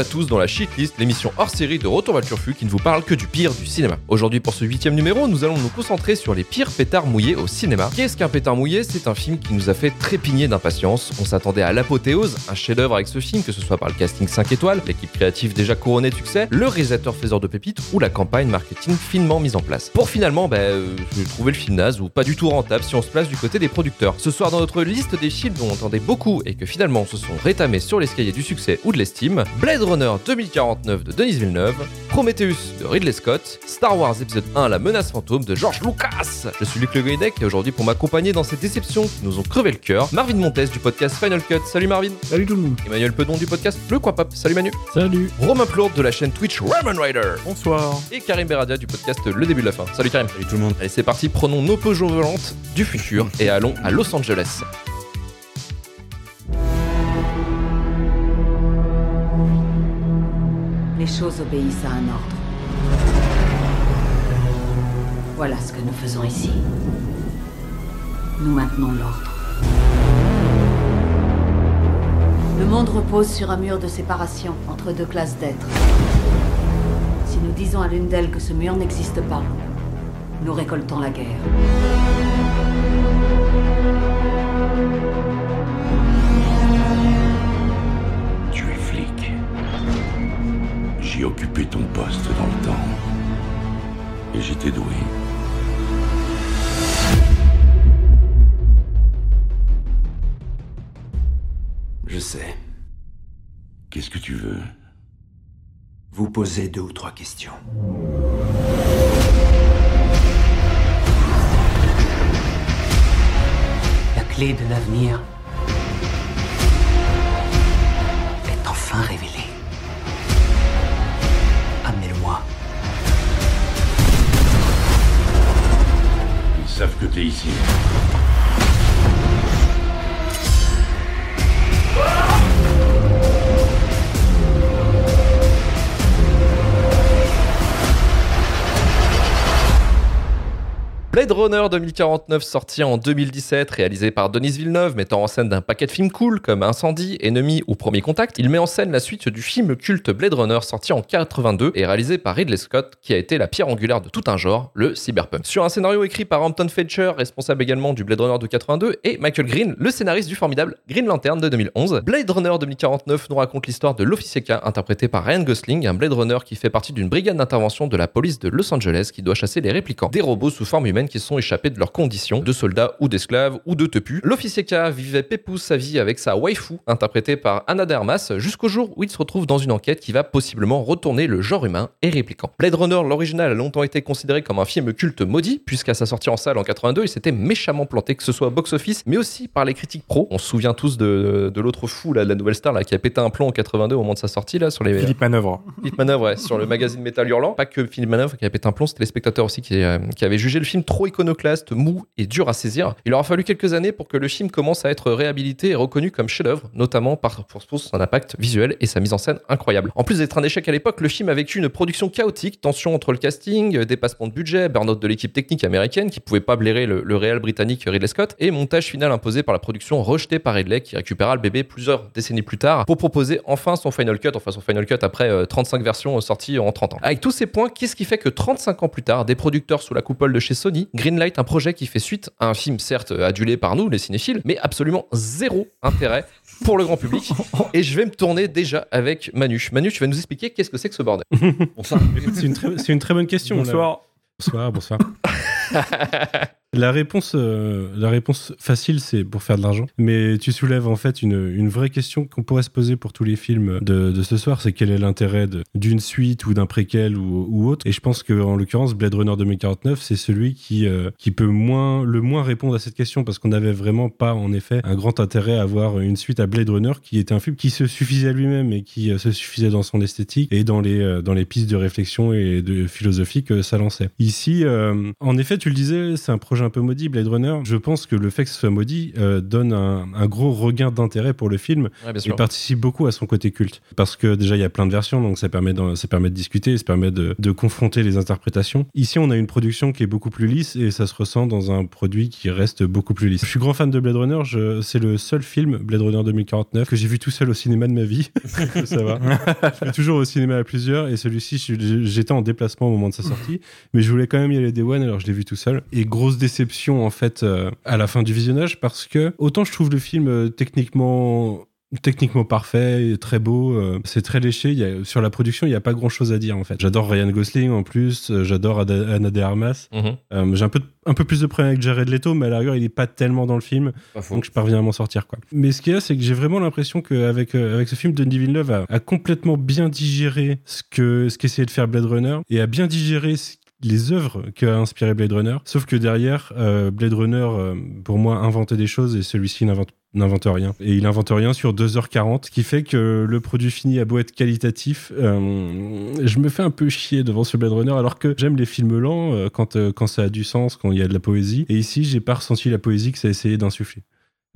Good. Dans la Shitlist, l'émission hors série de Retour vers Turfu qui ne vous parle que du pire du cinéma. Aujourd'hui, pour ce huitième numéro, nous allons nous concentrer sur les pires pétards mouillés au cinéma. Qu'est-ce qu'un pétard mouillé? C'est un film qui nous a fait trépigner d'impatience. On s'attendait à l'apothéose, un chef-d'œuvre avec ce film, que ce soit par le casting 5 étoiles, l'équipe créative déjà couronnée de succès, le réalisateur faiseur de pépites ou la campagne marketing finement mise en place. Pour finalement, bah, euh, trouver le film naze ou pas du tout rentable si on se place du côté des producteurs. Ce soir, dans notre liste des films dont on entendait beaucoup et que finalement se sont rétamés sur l'escalier du succès ou de l'estime, Blade Runner 2049 de Denis Villeneuve, Prometheus de Ridley Scott, Star Wars épisode 1 La menace fantôme de George Lucas. Je suis Luc Le Goïdec et aujourd'hui pour m'accompagner dans ces déceptions qui nous ont crevé le cœur, Marvin Montes du podcast Final Cut. Salut Marvin. Salut tout le monde. Emmanuel Pedon du podcast Le Coin Pop. Salut Manu. Salut. Romain Plourde de la chaîne Twitch Ramen Rider. Bonsoir. Et Karim Beradia du podcast Le Début de la Fin. Salut Karim. Salut tout le monde. Allez c'est parti, prenons nos Peugeot volantes du futur et allons à Los Angeles. Les choses obéissent à un ordre. Voilà ce que nous faisons ici. Nous maintenons l'ordre. Le monde repose sur un mur de séparation entre deux classes d'êtres. Si nous disons à l'une d'elles que ce mur n'existe pas, nous récoltons la guerre. J'ai occupé ton poste dans le temps. Et j'étais doué. Je sais. Qu'est-ce que tu veux? Vous posez deux ou trois questions. La clé de l'avenir Blade Runner 2049 sorti en 2017, réalisé par Denis Villeneuve, mettant en scène d'un paquet de films cool comme Incendie, Ennemi ou Premier Contact, il met en scène la suite du film culte Blade Runner sorti en 82 et réalisé par Ridley Scott, qui a été la pierre angulaire de tout un genre, le cyberpunk. Sur un scénario écrit par Hampton Fetcher, responsable également du Blade Runner de 82, et Michael Green, le scénariste du formidable Green Lantern de 2011, Blade Runner 2049 nous raconte l'histoire de l'officier K, interprété par Ryan Gosling, un Blade Runner qui fait partie d'une brigade d'intervention de la police de Los Angeles qui doit chasser les réplicants, des robots sous forme humaine qui sont échappés de leurs conditions, de soldats ou d'esclaves ou de tepus. L'officier K vivait pépou sa vie avec sa waifu, interprétée par Anna Dermas, jusqu'au jour où il se retrouve dans une enquête qui va possiblement retourner le genre humain et réplicant. Blade Runner, l'original, a longtemps été considéré comme un film culte maudit, puisqu'à sa sortie en salle en 82, il s'était méchamment planté, que ce soit au box-office, mais aussi par les critiques pro. On se souvient tous de, de l'autre fou, là, de la nouvelle star, là, qui a pété un plomb en 82 au moment de sa sortie, là, sur les. Philippe Manœuvre. Philippe Manœuvre, ouais, sur le magazine Metal Hurlant. Pas que Philippe Manœuvre qui a pété un plomb, c'était les spectateurs aussi qui, euh, qui avaient jugé le film trop iconoclaste, mou et dur à saisir. Il aura fallu quelques années pour que le film commence à être réhabilité et reconnu comme chef-d'œuvre, notamment par, pour, son impact visuel et sa mise en scène incroyable. En plus d'être un échec à l'époque, le film a vécu une production chaotique, tension entre le casting, euh, dépassement de budget, burn-out de l'équipe technique américaine qui pouvait pas blairer le, le réel britannique Ridley Scott, et montage final imposé par la production rejetée par Ridley qui récupéra le bébé plusieurs décennies plus tard pour proposer enfin son final cut, enfin son final cut après euh, 35 versions sorties en 30 ans. Avec tous ces points, qu'est-ce qui fait que 35 ans plus tard, des producteurs sous la coupole de chez Sony greenlight un projet qui fait suite à un film certes adulé par nous, les cinéphiles, mais absolument zéro intérêt pour le grand public. Et je vais me tourner déjà avec Manu. Manu, tu vas nous expliquer qu'est-ce que c'est que ce bordel. Bonsoir. C'est une, une très bonne question. Bonsoir. Bonsoir, bonsoir. La réponse, euh, la réponse facile, c'est pour faire de l'argent. Mais tu soulèves en fait une, vraie question qu'on pourrait se poser pour tous les films de, ce soir, c'est quel est l'intérêt d'une suite ou d'un préquel ou, autre? Et je pense que en l'occurrence, Blade Runner 2049, c'est celui qui, euh, qui peut moins, le moins répondre à cette question parce qu'on n'avait vraiment pas en effet un grand intérêt à avoir une suite à Blade Runner qui était un film qui se suffisait à lui-même et qui euh, se suffisait dans son esthétique et dans les, dans les pistes de réflexion et de philosophie que ça lançait. Ici, en effet, tu le disais, c'est un projet un peu maudit, Blade Runner, je pense que le fait que ce soit maudit euh, donne un, un gros regain d'intérêt pour le film. Ouais, sûr. participe beaucoup à son côté culte. Parce que déjà il y a plein de versions donc ça permet de, ça permet de discuter ça permet de, de confronter les interprétations. Ici on a une production qui est beaucoup plus lisse et ça se ressent dans un produit qui reste beaucoup plus lisse. Je suis grand fan de Blade Runner c'est le seul film Blade Runner 2049 que j'ai vu tout seul au cinéma de ma vie. Ça va je vais toujours au cinéma à plusieurs et celui-ci j'étais en déplacement au moment de sa sortie. Mais je voulais quand même y aller des one alors je l'ai vu tout seul. Et grosse déception en fait euh, à la fin du visionnage parce que autant je trouve le film euh, techniquement techniquement parfait, très beau, euh, c'est très léché. Y a, sur la production, il n'y a pas grand chose à dire en fait. J'adore Ryan Gosling en plus, euh, j'adore Anna de Armas. Mhm. Euh, J'ai un peu, un peu plus de problème avec Jared Leto, mais à la rigueur, il est pas tellement dans le film, donc je parviens à m'en sortir quoi. Mais ce qu'il y a, c'est que j'ai vraiment l'impression qu'avec avec ce film, Denis Villeneuve a, a complètement bien digéré ce que ce qu'essayait de faire Blade Runner et a bien digéré ce- les œuvres qu'a inspiré Blade Runner. Sauf que derrière, euh, Blade Runner, euh, pour moi, inventait des choses et celui-ci n'invente rien. Et il invente rien sur 2h40, ce qui fait que le produit fini a beau être qualitatif, euh, je me fais un peu chier devant ce Blade Runner, alors que j'aime les films lents quand, quand ça a du sens, quand il y a de la poésie. Et ici, j'ai pas ressenti la poésie que ça a essayé d'insuffler.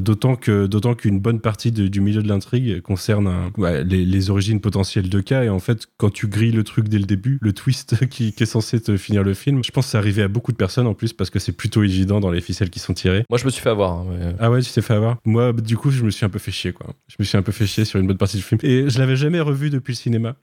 D'autant que d'autant qu'une bonne partie de- du milieu de l'intrigue concerne un- ouais, les, les origines potentielles de K et en fait quand tu grilles le truc dès le début le twist qui, qui est censé te finir le film je pense que c'est arrivé à beaucoup de personnes en plus parce que c'est plutôt évident dans les ficelles qui sont tirées Moi, je me suis fait avoir. hein, mais- ah ouais, tu t'es fait avoir? Moi, du coup, je me suis un peu fait chier, quoi. Je me suis un peu fait chier sur une bonne partie du film. Et je l'avais jamais revu depuis le cinéma.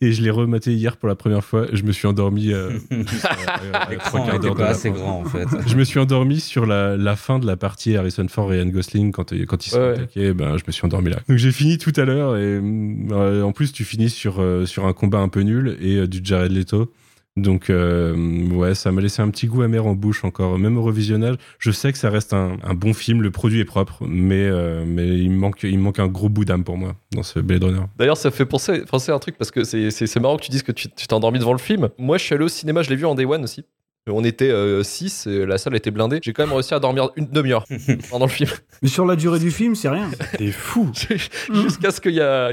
Et je l'ai rematé hier pour la première fois. Je me suis endormi. euh, juste, euh, fin. grand en fait. Je me suis endormi sur la, la fin de la partie Harrison Ford et Ryan Gosling quand, quand ils sont Ouais, attaqués. Ben, je me suis endormi là. Donc j'ai fini tout à l'heure. Et euh, en plus, tu finis sur, euh, sur un combat un peu nul et euh, du Jared Leto. Donc, euh, ouais, ça m'a laissé un petit goût amer en bouche encore, même au revisionnage. Je sais que ça reste un, bon film, le produit est propre, mais, euh, il, manque, manque un gros bout d'âme pour moi dans ce Blade Runner. D'ailleurs, ça fait penser, à un truc parce que c'est- marrant que tu dises que tu t'es endormi devant le film. Moi, je suis allé au cinéma, je l'ai vu en Day One aussi. On était 6, la salle était blindée. J'ai quand même réussi à dormir une demi-heure pendant le film. Mais sur la durée du film, c'est rien. T'es fou. Jusqu'à ce qu'il y, euh,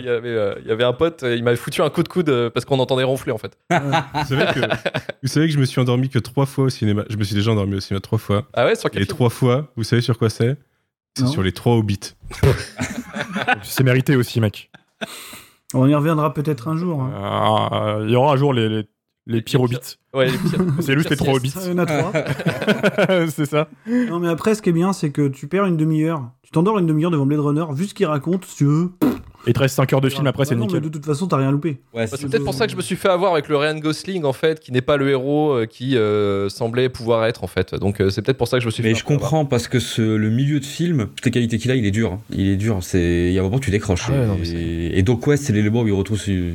y avait un pote, euh, il m'avait foutu un coup de coude euh, parce qu'on entendait ronfler en fait. Vous savez, que, vous savez que je me suis endormi que trois fois au cinéma. Je me suis déjà endormi au cinéma trois fois. Ah ouais, sur Et quel les film trois fois, vous savez sur quoi c'est? C'est sur les trois Hobbits. C'est mérité aussi, mec. On y reviendra peut-être un jour. hein. Euh, Il y aura un jour les, les, les pires hobbits. Ouais, les pires. C'est juste les trois hobbits. Il y en a trois. c'est ça. non, mais après, ce qui est bien, c'est que tu perds une demi-heure. Tu t'endors une demi-heure devant Blade Runner, vu ce qu'il raconte, si tu veux. Et te reste 5 heures de film après, Bah c'est non, mais nickel. de toute façon, t'as rien loupé. Ouais, Bah, c'est peut-être pour ça que je me suis fait avoir avec le Ryan Gosling en fait, qui n'est pas le héros euh, qui euh, semblait pouvoir être en fait. Donc euh, c'est peut-être pour ça que je me suis Mais fait je avoir. comprends parce que ce, le milieu de film, toutes les qualités qu'il a, il est dur. hein. Il est dur. C'est il y a un moment tu décroches. Ah ouais, non, mais et, et donc ouais, c'est l'élément où il retrouve son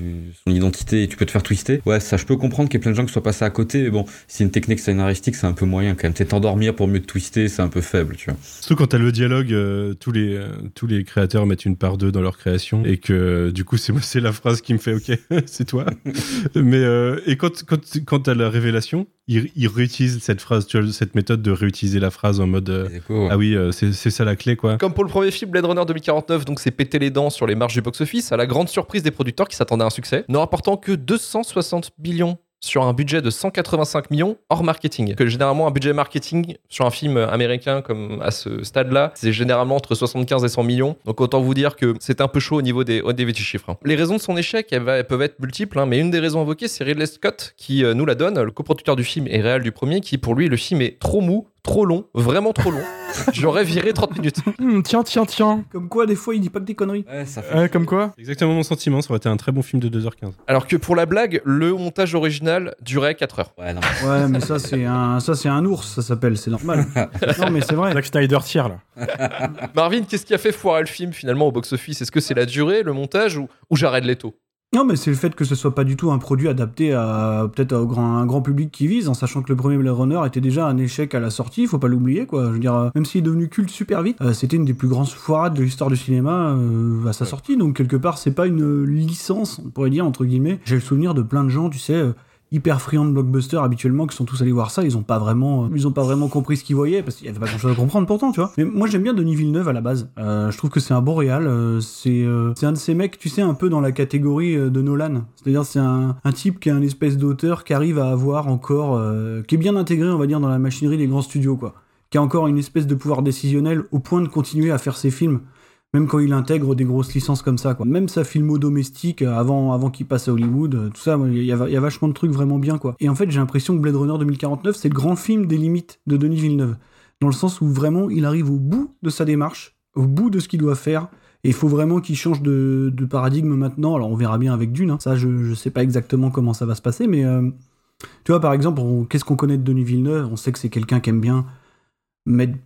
son identité et tu peux te faire twister. Ouais, ça je peux comprendre qu'il y ait plein de gens qui soient passés à côté. Mais bon, c'est une technique scénaristique, c'est un peu moyen quand même. T'es t'endormir pour mieux te twister, c'est un peu faible, tu vois. Surtout quand t'as le dialogue, euh, tous, les, euh, tous les créateurs mettent une part d'eux dans leur création et que du coup c'est la phrase qui me fait ok c'est toi. Mais euh, et quand quand quand t'as la révélation, il, il réutilise cette phrase, tu vois, cette méthode de réutiliser la phrase en mode euh, ah oui euh, c'est c'est ça la clé quoi. Comme pour le premier film Blade Runner 2049, donc c'est péter les dents sur les marges du box-office, à la grande surprise des producteurs qui s'attendaient à un succès, ne rapportant que 260 millions sur un budget de 185 millions hors marketing. Que généralement un budget marketing sur un film américain comme à ce stade-là, c'est généralement entre 75 et 100 millions. Donc autant vous dire que c'est un peu chaud au niveau des, au niveau des chiffres. hein. Les raisons de son échec, peuvent être multiples, hein, mais une des raisons invoquées, c'est Ridley Scott qui euh, nous la donne, le coproducteur du film et réel du premier, qui pour lui le film est trop mou, trop long, vraiment trop long. J'aurais viré 30 minutes. Hmm, tiens, tiens, tiens. Comme quoi, des fois, il dit pas que des conneries. Ouais, ça fait. Ouais, comme quoi Exactement mon sentiment, ça aurait été un très bon film de 2h15. Alors que pour la blague, le montage original durait 4 heures. Ouais, non. Ouais, mais ça, c'est un, ça, c'est un ours, ça s'appelle, c'est normal. non, mais c'est vrai. Zack Snyder tire là. Marvin, qu'est-ce qui a fait foirer le film finalement au box-office? Est-ce que c'est la durée, le montage ou, ou Jared Leto Non, mais c'est le fait que ce soit pas du tout un produit adapté à peut-être au grand, un grand public qui vise, en sachant que le premier Blade Runner était déjà un échec à la sortie, faut pas l'oublier, quoi. Je veux dire, euh, même s'il est devenu culte super vite, euh, c'était une des plus grandes foirades de l'histoire du cinéma euh, à sa sortie, donc quelque part, c'est pas une licence, on pourrait dire, entre guillemets. J'ai le souvenir de plein de gens, tu sais. Hyper friands de blockbuster habituellement qui sont tous allés voir ça ils ont pas vraiment euh, ils ont pas vraiment compris ce qu'ils voyaient parce qu'il y avait pas grand chose à comprendre pourtant tu vois. Mais moi j'aime bien Denis Villeneuve à la base. Euh, je trouve que c'est un bon réal euh, c'est un de ces mecs tu sais un peu dans la catégorie de Nolan. C'est-à-dire c'est un, un type qui est un espèce d'auteur qui arrive à avoir encore qui est bien intégré on va dire dans la machinerie des grands studios quoi. Qui a encore une espèce de pouvoir décisionnel au point de continuer à faire ses films, même quand il intègre des grosses licences comme ça. Quoi. Même sa filmo domestique euh, avant, qu'il passe à Hollywood, euh, tout ça, il y, a, vachement de trucs vraiment bien. quoi. Et en fait, j'ai l'impression que Blade Runner 2049, c'est le grand film des limites de Denis Villeneuve, dans le sens où vraiment il arrive au bout de sa démarche, au bout de ce qu'il doit faire. Et il faut vraiment qu'il change de, paradigme maintenant. Alors on verra bien avec Dune. hein. Ça, je, je sais pas exactement comment ça va se passer, mais euh, tu vois, par exemple, qu'est-ce qu'on connaît de Denis Villeneuve? On sait que c'est quelqu'un qui aime bien mettre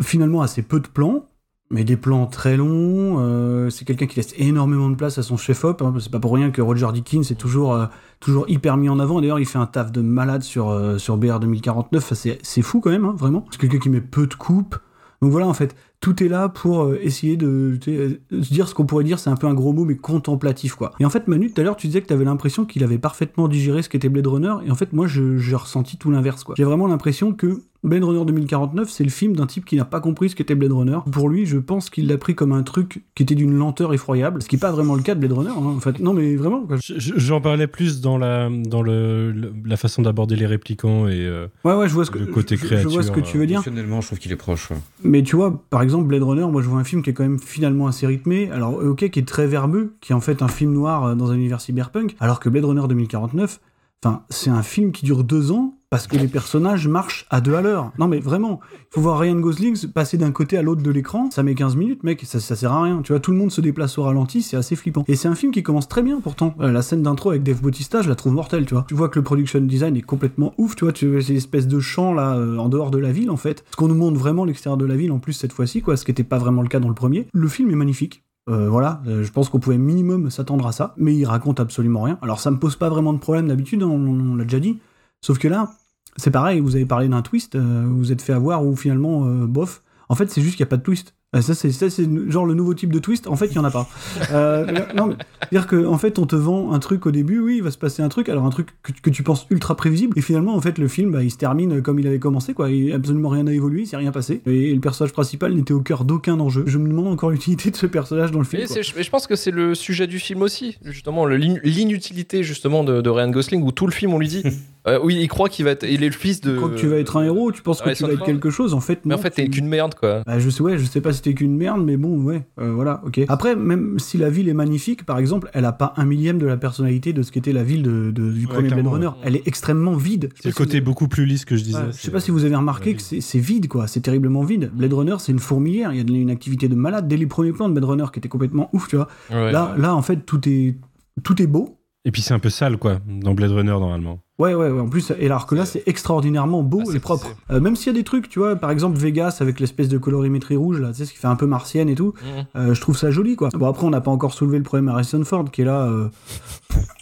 finalement assez peu de plans, mais des plans très longs. euh, c'est quelqu'un qui laisse énormément de place à son chef-op. hein. c'est pas pour rien que Roger Deakins est toujours, euh, toujours hyper mis en avant. D'ailleurs, il fait un taf de malade sur, euh, sur BR 2049. Enfin, c'est, c'est fou quand même, hein, vraiment. C'est quelqu'un qui met peu de coupes. Donc voilà, en fait, tout est là pour euh, essayer de, euh, se dire ce qu'on pourrait dire, c'est un peu un gros mot, mais contemplatif, quoi. Et en fait, Manu, tout à l'heure, tu disais que tu avais l'impression qu'il avait parfaitement digéré ce qu'était Blade Runner, et en fait, moi, je- j'ai ressenti tout l'inverse, quoi. J'ai vraiment l'impression que Blade Runner 2049, c'est le film d'un type qui n'a pas compris ce qu'était Blade Runner. Pour lui, je pense qu'il l'a pris comme un truc qui était d'une lenteur effroyable, ce qui n'est pas vraiment le cas de Blade Runner, hein, en fait. Non, mais vraiment, quoi. Je- je- J'en parlais plus dans la, dans le, la façon d'aborder les réplicants et euh, Ouais, ouais, je vois ce que, le côté je- je, créature. vois ce que tu veux dire. Émotionnellement, je trouve qu'il est proche. ouais. Mais tu vois, par exemple, Blade Runner, moi je vois un film qui est quand même finalement assez rythmé, alors euh, ok, qui est très verbeux, qui est en fait un film noir euh, dans un univers cyberpunk, alors que Blade Runner 2049, enfin, c'est un film qui dure deux ans parce que les personnages marchent à deux à l'heure. Non mais vraiment, il faut voir Ryan Gosling se passer d'un côté à l'autre de l'écran, ça met 15 minutes, mec, ça, sert à rien. Tu vois, tout le monde se déplace au ralenti, c'est assez flippant. Et c'est un film qui commence très bien pourtant. Euh, la scène d'intro avec Dave Bautista, je la trouve mortelle, tu vois. Tu vois que le production design est complètement ouf, tu vois, tu c'est l'espèce de champ là euh, en dehors de la ville en fait. Ce qu'on nous montre vraiment l'extérieur de la ville en plus cette fois-ci, quoi, ce qui n'était pas vraiment le cas dans le premier. Le film est magnifique. Euh, voilà, je pense qu'on pouvait minimum s'attendre à ça, mais il raconte absolument rien. Alors ça me pose pas vraiment de problème d'habitude, on l'a déjà dit. Sauf que là, c'est pareil, vous avez parlé d'un twist, euh, vous vous êtes fait avoir ou finalement, euh, bof. En fait, c'est juste qu'il n'y a pas de twist. Euh, Ça, c'est ça, c'est genre le nouveau type de twist. En fait, il n'y en a pas. Euh, non, mais dire que en fait, on te vend un truc au début, oui, il va se passer un truc, alors un truc que, que tu penses ultra prévisible, et finalement, en fait, le film, bah, il se termine comme il avait commencé, quoi. Il, absolument rien n'a évolué, il s'est rien passé, et, le personnage principal n'était au cœur d'aucun enjeu. Je me demande encore l'utilité de ce personnage dans le film. Mais je, pense que c'est le sujet du film aussi, justement, l'inutilité justement de, de Ryan Gosling, où tout le film on lui dit, euh, oui, il croit qu'il va être, il est le fils de. Tu crois que tu vas être un héros, tu penses que tu vas être quelque chose, en fait, Mais en non, fait, t'es tu- qu'une merde, quoi. Bah, je sais, ouais, je sais pas si c'était qu'une merde, mais bon, ouais, euh, voilà, ok. Après, même si la ville est magnifique, par exemple, elle a pas un millième de la personnalité de ce qu'était la ville de, de- du Ouais, premier Blade Runner. ouais. Elle est extrêmement vide. C'est le si côté vous- beaucoup plus lisse que je disais. Ouais, je c'est- sais pas si vous avez remarqué que c'est vide, quoi. C'est terriblement vide. Blade Runner, c'est une fourmilière. Il y a une activité de malade. Dès les premiers plans de Blade Runner qui étaient complètement ouf, tu vois. Ouais. Là, là, en fait, tout est, tout est beau. Et puis c'est un peu sale, quoi, dans Blade Runner, normalement. Ouais, ouais, ouais. En plus, et alors que là, c'est extraordinairement beau Ah, et propre. Euh, même s'il y a des trucs, tu vois, par exemple Vegas avec l'espèce de colorimétrie rouge, là, tu sais, ce qui fait un peu martienne et tout. Mhm. Euh, je trouve ça joli, quoi. Bon, après, on n'a pas encore soulevé le problème Harrison Ford, qui est là.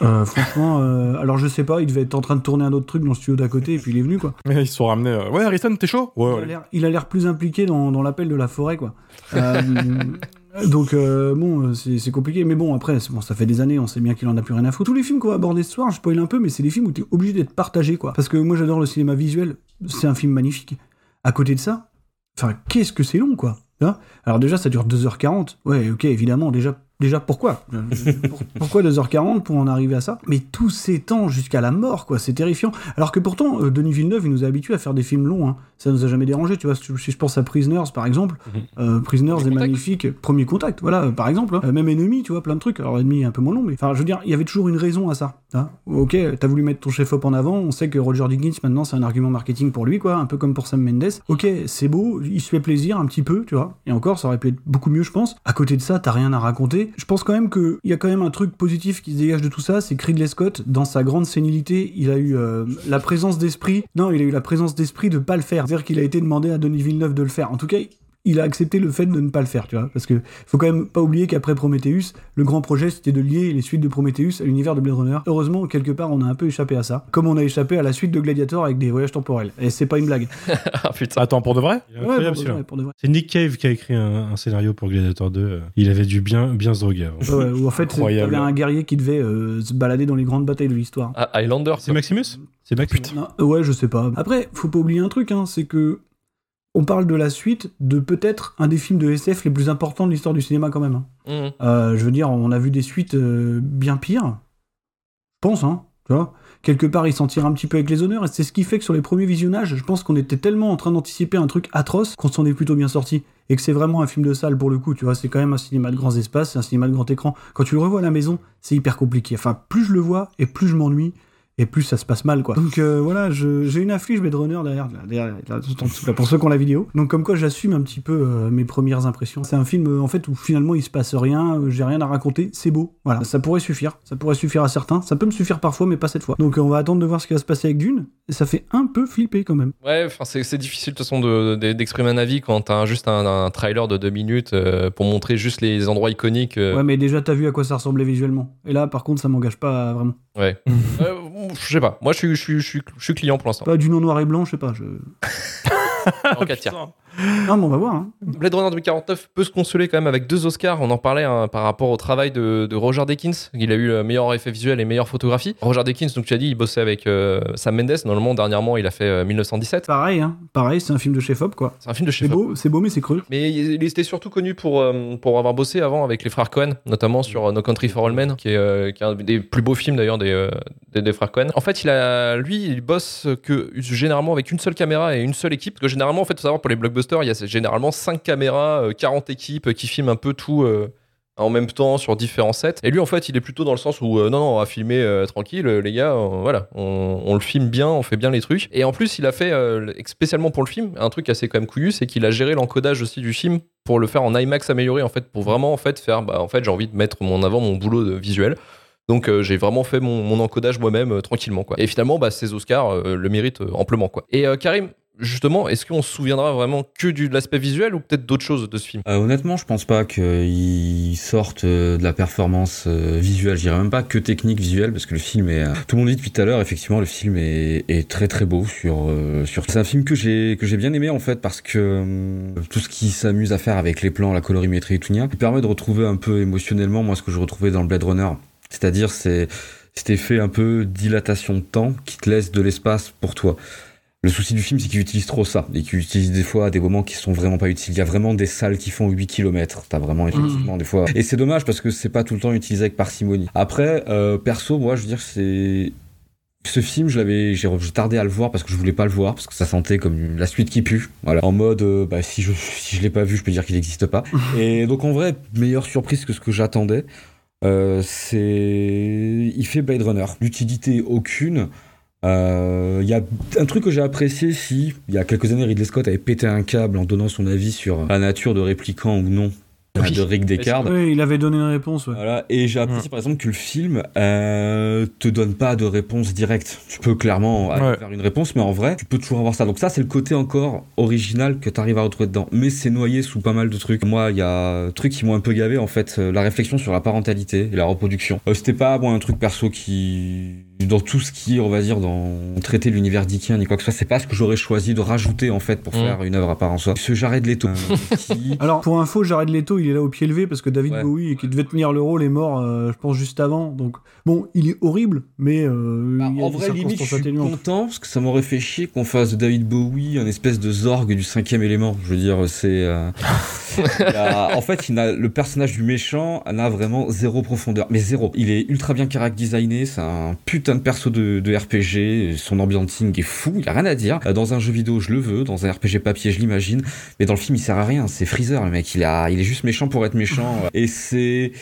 euh, franchement, alors je sais pas, il devait être en train de tourner un autre truc dans le studio d'à côté, et puis il est venu, quoi. Ils se sont ramenés. Ouais, Harrison, t'es chaud? Ouais, Il a ouais. l'air- Il a l'air plus impliqué dans, dans l'appel de la forêt, quoi. Donc, euh, bon, euh, c'est compliqué. Mais bon, après, bon, ça fait des années, on sait bien qu'il en a plus rien à foutre. Tous les films qu'on va aborder ce soir, je spoil un peu, mais c'est des films où t'es obligé d'être partagé, quoi. Parce que moi, j'adore le cinéma visuel. C'est un film magnifique. À côté de ça, enfin, qu'est-ce que c'est long, quoi. Hein? Alors déjà, ça dure 2h40. Ouais, ok, évidemment, déjà, déjà pourquoi? Pour- Pourquoi 2h40 pour en arriver à ça? Mais tout s'étend jusqu'à la mort, quoi. C'est terrifiant. Alors que pourtant, euh, Denis Villeneuve, il nous a habitués à faire des films longs. Hein. Ça nous a jamais dérangé. Tu vois, si je pense à Prisoners, par exemple, euh, Prisoners Premier est contact. magnifique. Premier contact, voilà, euh, par exemple. hein. Même Ennemi, tu vois, plein de trucs. Alors Ennemi est un peu moins long, mais enfin, je veux dire, il y avait toujours une raison à ça. hein. Ok, t'as voulu mettre ton chef-op en avant. On sait que Roger Dickens, maintenant, c'est un argument marketing pour lui, quoi. Un peu comme pour Sam Mendes. Ok, c'est beau, il se fait plaisir un petit peu, tu vois. Et encore, ça aurait pu être beaucoup mieux, je pense. À côté de ça, t'as rien à raconter. Je pense quand même qu'il y a quand même un truc positif qui se dégage de tout ça. C'est que Ridley Scott, dans sa grande sénilité, il a eu euh, la présence d'esprit. Non, il a eu la présence d'esprit de pas le faire. C'est-à-dire qu'il a été demandé à Denis Villeneuve de le faire. En tout cas, il a accepté le fait de ne pas le faire, tu vois. Parce que faut quand même pas oublier qu'après Prometheus, le grand projet c'était de lier les suites de Prometheus à l'univers de Blade Runner. Heureusement, quelque part, on a un peu échappé à ça. Comme on a échappé à la suite de Gladiator avec des voyages temporels. Et c'est pas une blague. Ah putain. Attends, pour de vrai? Il Ouais, incroyable, pour de celui-là. vrai, pour de vrai. C'est Nick Cave qui a écrit un, un scénario pour Gladiator 2. euh, Il avait dû bien, bien se droguer avant. Ouais, où en fait, Incroyable. t'avais un guerrier qui devait euh, se balader dans les grandes batailles de l'histoire. Ah, Highlander. C'est Maximus? C'est Maximus? Non, ouais, je sais pas. Après, faut pas oublier un truc, hein, c'est que on parle de la suite de peut-être un des films de SF les plus importants de l'histoire du cinéma quand même. hein. Mhm. Euh, je veux dire, on a vu des suites euh, bien pires. Je pense, hein. tu vois. Quelque part, il s'en tire un petit peu avec les honneurs, et c'est ce qui fait que sur les premiers visionnages, je pense qu'on était tellement en train d'anticiper un truc atroce qu'on s'en est plutôt bien sorti. Et que c'est vraiment un film de salle pour le coup, tu vois. C'est quand même un cinéma de grands espaces, c'est un cinéma de grand écran. Quand tu le revois à la maison, c'est hyper compliqué. Enfin, plus je le vois, et plus je m'ennuie, et plus ça se passe mal quoi. Donc euh, voilà, j'ai une affiche Blade Runner derrière, là, derrière là, tout en dessous, là, pour ceux qui ont la vidéo. Donc comme quoi j'assume un petit peu euh, mes premières impressions. C'est un film euh, en fait où finalement il se passe rien, j'ai rien à raconter, c'est beau. Voilà, ça pourrait suffire, ça pourrait suffire à certains, ça peut me suffire parfois mais pas cette fois. Donc euh, on va attendre de voir ce qui va se passer avec Dune et ça fait un peu flipper quand même. Ouais, enfin c'est difficile de toute façon de- de- d'exprimer un avis quand t'as juste un, un trailer de deux minutes euh, pour montrer juste les endroits iconiques. euh, Ouais mais déjà t'as vu à quoi ça ressemblait visuellement. Et là par contre ça m'engage pas vraiment. ouais. Je sais pas. Moi, je suis, je suis, je suis, je suis client pour l'instant. Pas Dune en noir et blanc, je sais pas. Je... En quatre tiers. Non mais on va voir. Hein. Blade Runner 2049 peut se consoler quand même avec deux Oscars. On en parlait hein, par rapport au travail de, de Roger Deakins. Il a eu le meilleur effet visuel et meilleure photographie. Roger Deakins, donc tu as dit, il bossait avec euh, Sam Mendes. Normalement, dernièrement, il a fait euh, 1917. Pareil, hein. Pareil, c'est un film de chef-op quoi. C'est un film de C'est chef beau, c'est beau mais c'est creux. Mais il était surtout connu pour, euh, pour avoir bossé avant avec les frères Cohen, notamment sur euh, No Country for All Men, qui est, euh, qui est un des plus beaux films d'ailleurs des, euh, des, des frères Cohen. En fait, il a, lui, il bosse que généralement avec une seule caméra et une seule équipe. Parce que généralement, en fait, faut savoir pour les blockbusters, il y a généralement 5 caméras, euh, 40 équipes euh, qui filment un peu tout. euh, en même temps sur différents sets. Et lui, en fait, il est plutôt dans le sens où euh, non, non, on va filmer euh, tranquille, euh, les gars, euh, voilà, on, le filme bien, on fait bien les trucs. Et en plus, il a fait, euh, spécialement pour le film, un truc assez quand même couillu, c'est qu'il a géré l'encodage aussi du film pour le faire en IMAX amélioré, en fait, pour vraiment en fait faire, bah, en fait, j'ai envie de mettre mon avant mon boulot visuel. Donc euh, j'ai vraiment fait mon, encodage moi-même euh, tranquillement quoi. Et finalement bah, ces Oscars euh, le méritent euh, amplement quoi. Et euh, Karim, justement, est-ce qu'on se souviendra vraiment que du, de l'aspect visuel ou peut-être d'autres choses de ce film? Euh, honnêtement, je pense pas qu'ils sortent euh, de la performance euh, visuelle. Je dirais même pas que technique visuelle, parce que le film est. Tout le monde dit depuis tout à l'heure, effectivement, le film est, très très beau sur euh, sur. C'est un film que j'ai que j'ai bien aimé en fait parce que tout ce qui s'amuse à faire avec les plans, la colorimétrie et tout, il permet de retrouver un peu émotionnellement moi ce que je retrouvais dans le Blade Runner. C'est-à-dire c'est cet effet un peu dilatation de temps qui te laisse de l'espace pour toi. Le souci du film, c'est qu'il utilise trop ça, et qu'il utilise des fois des moments qui sont vraiment pas utiles. Il y a vraiment des salles qui font 8 km. T'as vraiment effectivement des fois. Et c'est dommage parce que c'est pas tout le temps utilisé avec parcimonie. Après, euh, perso, moi, je veux dire, c'est ce film, je l'avais, j'ai tardé à le voir parce que je voulais pas le voir parce que ça sentait comme la suite qui pue. Voilà, en mode, euh, bah, si je si je l'ai pas vu, je peux dire qu'il n'existe pas. Et donc en vrai, meilleure surprise que ce que j'attendais. Euh, c'est il fait Blade Runner d'utilité aucune Euh, il y a un truc que j'ai apprécié si il y a quelques années Ridley Scott avait pété un câble en donnant son avis sur la nature de répliquant ou non Oui. de Rick Deckard Oui, il avait donné une réponse. ouais. voilà, et j'ai apprécié par exemple que le film euh, te donne pas de réponse directe. Tu peux clairement aller Ouais. vers une réponse, mais en vrai, tu peux toujours avoir ça. Donc ça, c'est le côté encore original que tu arrives à retrouver dedans. Mais c'est noyé sous pas mal de trucs. Moi, il y a des trucs qui m'ont un peu gavé en fait, euh, la réflexion sur la parentalité et la reproduction. Euh, C'était pas moi un truc perso qui dans tout ce qui, on va dire, dans traiter l'univers dickien ni quoi que ce soit, c'est pas ce que j'aurais choisi de rajouter en fait pour Mm. faire une œuvre à part en soi. Ce Jared Leto euh, qui Alors, pour info, Jared Leto, il est là au pied levé parce que David Ouais. Bowie, qui devait tenir le rôle, est mort, euh, je pense, juste avant. Donc, bon, il est horrible, mais euh, Bah, il a en vrai, limite, je suis content parce que ça m'aurait fait chier qu'on fasse de David Bowie un espèce de Zorg du cinquième élément. Je veux dire, c'est. euh, a- en fait, il n'a- le personnage du méchant n'a vraiment zéro profondeur. Mais zéro. Il est ultra bien caract designé. C'est un putain de perso de, RPG. Son ambianting est fou. Il a rien à dire. Euh, Dans un jeu vidéo, je le veux. Dans un RPG papier, je l'imagine. Mais dans le film, il sert à rien. C'est Freezer, le mec. Il, a, il est juste méchant pour être méchant. Et c'est.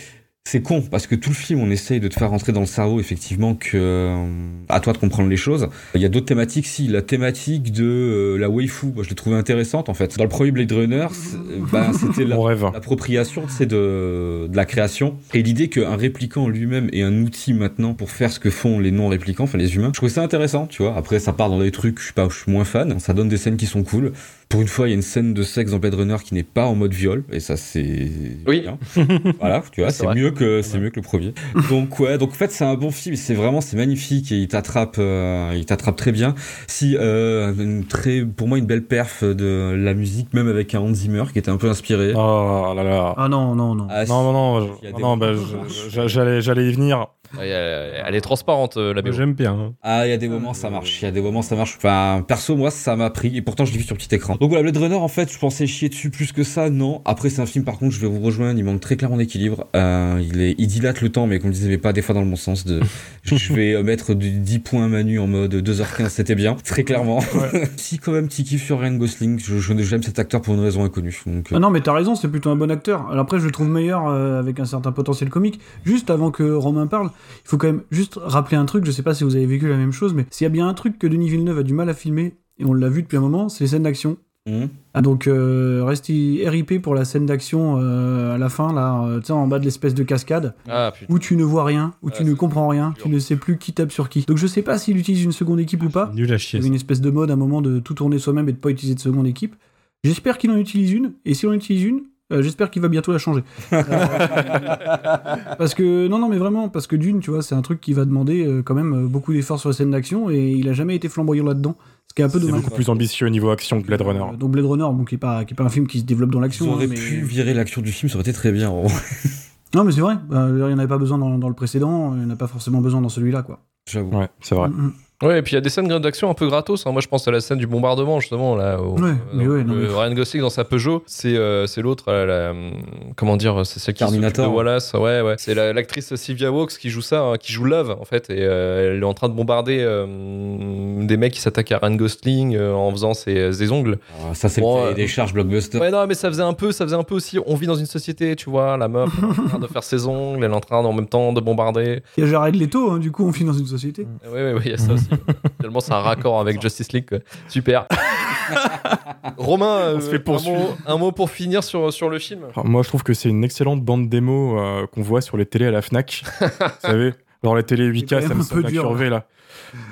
C'est con parce que tout le film on essaye de te faire rentrer dans le cerveau effectivement que euh, à toi de comprendre les choses. Il y a d'autres thématiques si la thématique de euh, la waifu, moi je l'ai trouvé intéressante en fait. Dans le premier Blade Runner, c'est- ben, c'était la- l'appropriation tu sais, de, de la création et l'idée qu'un répliquant lui-même est un outil maintenant pour faire ce que font les non-réplicants, enfin les humains. Je trouvais ça intéressant, tu vois. Après ça part dans des trucs, je sais pas, je suis moins fan. Ça donne des scènes qui sont cool. Pour une fois, il y a une scène de sexe dans Blade Runner qui n'est pas en mode viol et ça c'est Oui. bien. voilà, tu vois, C'est mieux que c'est mieux que le premier. donc ouais, donc en fait c'est un bon film, c'est vraiment c'est magnifique et il t'attrape, euh, il t'attrape très bien. Si euh, une très, pour moi une belle perf de la musique, même avec un Hans Zimmer qui était un peu inspiré. Oh là là. Ah non, non, non. Ah. Non, non, non, bah, je- j'allais, j'allais y venir. Elle, elle est transparente, euh, la BO. J'aime bien. hein. Ah, il y a des moments ça marche, il y a des moments ça marche. Enfin, perso, moi ça m'a pris et pourtant je l'ai vu sur petit écran. Donc voilà, Blade Runner en fait, je pensais chier dessus plus que ça, non. Après, c'est un film par contre, je vais vous rejoindre, il manque très clairement d'équilibre. Euh, il, est, il dilate le temps, mais comme je disais, mais pas des fois dans le bon sens. De, je vais euh, mettre du 10 points à Manu en mode 2h15, c'était bien, très clairement. si, quand même, petit kiff sur Ryan Gosling, je, je- j'aime cet acteur pour une raison inconnue. Donc, euh, Ah non, mais t'as raison, c'est plutôt un bon acteur. Alors après, je le trouve meilleur euh, avec un certain potentiel comique. Juste avant que Romain parle, il faut quand même juste rappeler un truc. Je sais pas si vous avez vécu la même chose, mais s'il y a bien un truc que Denis Villeneuve a du mal à filmer, et on l'a vu depuis un moment, c'est les scènes d'action. hum. Ah, donc, euh, reste RIP pour la scène d'action euh, à la fin, là, euh, tu sais, en bas de l'espèce de cascade, Ah, où tu ne vois rien, où tu Ouais, ne comprends rien, dur. tu ne sais plus qui tape sur qui. Donc, je sais pas s'il utilise une seconde équipe ou pas. Nul à Il chier. y une espèce de mode à un moment de tout tourner soi-même et de pas utiliser de seconde équipe. J'espère qu'il en utilise une, et s'il en utilise une, euh, j'espère qu'il va bientôt la changer. Euh, parce que, non, non, mais vraiment, parce que d'une, tu vois, c'est un truc qui va demander euh, quand même beaucoup d'efforts sur la scène d'action, et il a jamais été flamboyant là-dedans, ce qui est un peu C'est dommage. beaucoup plus ambitieux au niveau action que Blade Runner. Donc Blade Runner, bon, qui est pas, qui est pas un film qui se développe dans l'action. auraient hein, mais- pu virer l'action du film, ça aurait été très bien. oh. Non, mais c'est vrai, euh, il n'y en avait pas besoin dans, dans le précédent, il n'y en a pas forcément besoin dans celui-là, quoi. J'avoue. Ouais, c'est vrai. Mm, mm. Ouais, et puis il y a des scènes d'action un peu gratos. hein. Moi, je pense à la scène du bombardement, justement. Là, où, Ouais, mais dans- ouais, non, mais- Ryan Gosling dans sa Peugeot, c'est euh, c'est l'autre, euh, la- hum, comment dire, c'est celle qui Terminator. de Wallace. Ouais, ouais. C'est la- l'actrice Sylvia Walks qui joue ça, hein, qui joue Love, en fait. Et euh, elle est en train de bombarder euh, des mecs qui s'attaquent à Ryan Gosling euh, en faisant ses, ses ongles. Ah, ça, c'est Bon, euh, des charges blockbuster. Ouais, non, mais ça faisait un peu, ça faisait un peu aussi. On vit dans une société, tu vois. La meuf elle est en train de faire ses ongles, elle est en train en même temps de bombarder. Il y a Jared Leto, hein, du coup, on finit dans une société. Ouais, ouais, ouais, il y a ça aussi. Finalement, c'est un raccord avec Justice League. quoi. Super. Romain, euh, fait un, poursuivre. mot, un mot pour finir sur, sur le film. Alors, moi, je trouve que c'est une excellente bande démo euh, qu'on voit sur les télés à la Fnac. Vous savez, dans les télé C'est quand 8K, même ça me un peu semble dur. curvé là.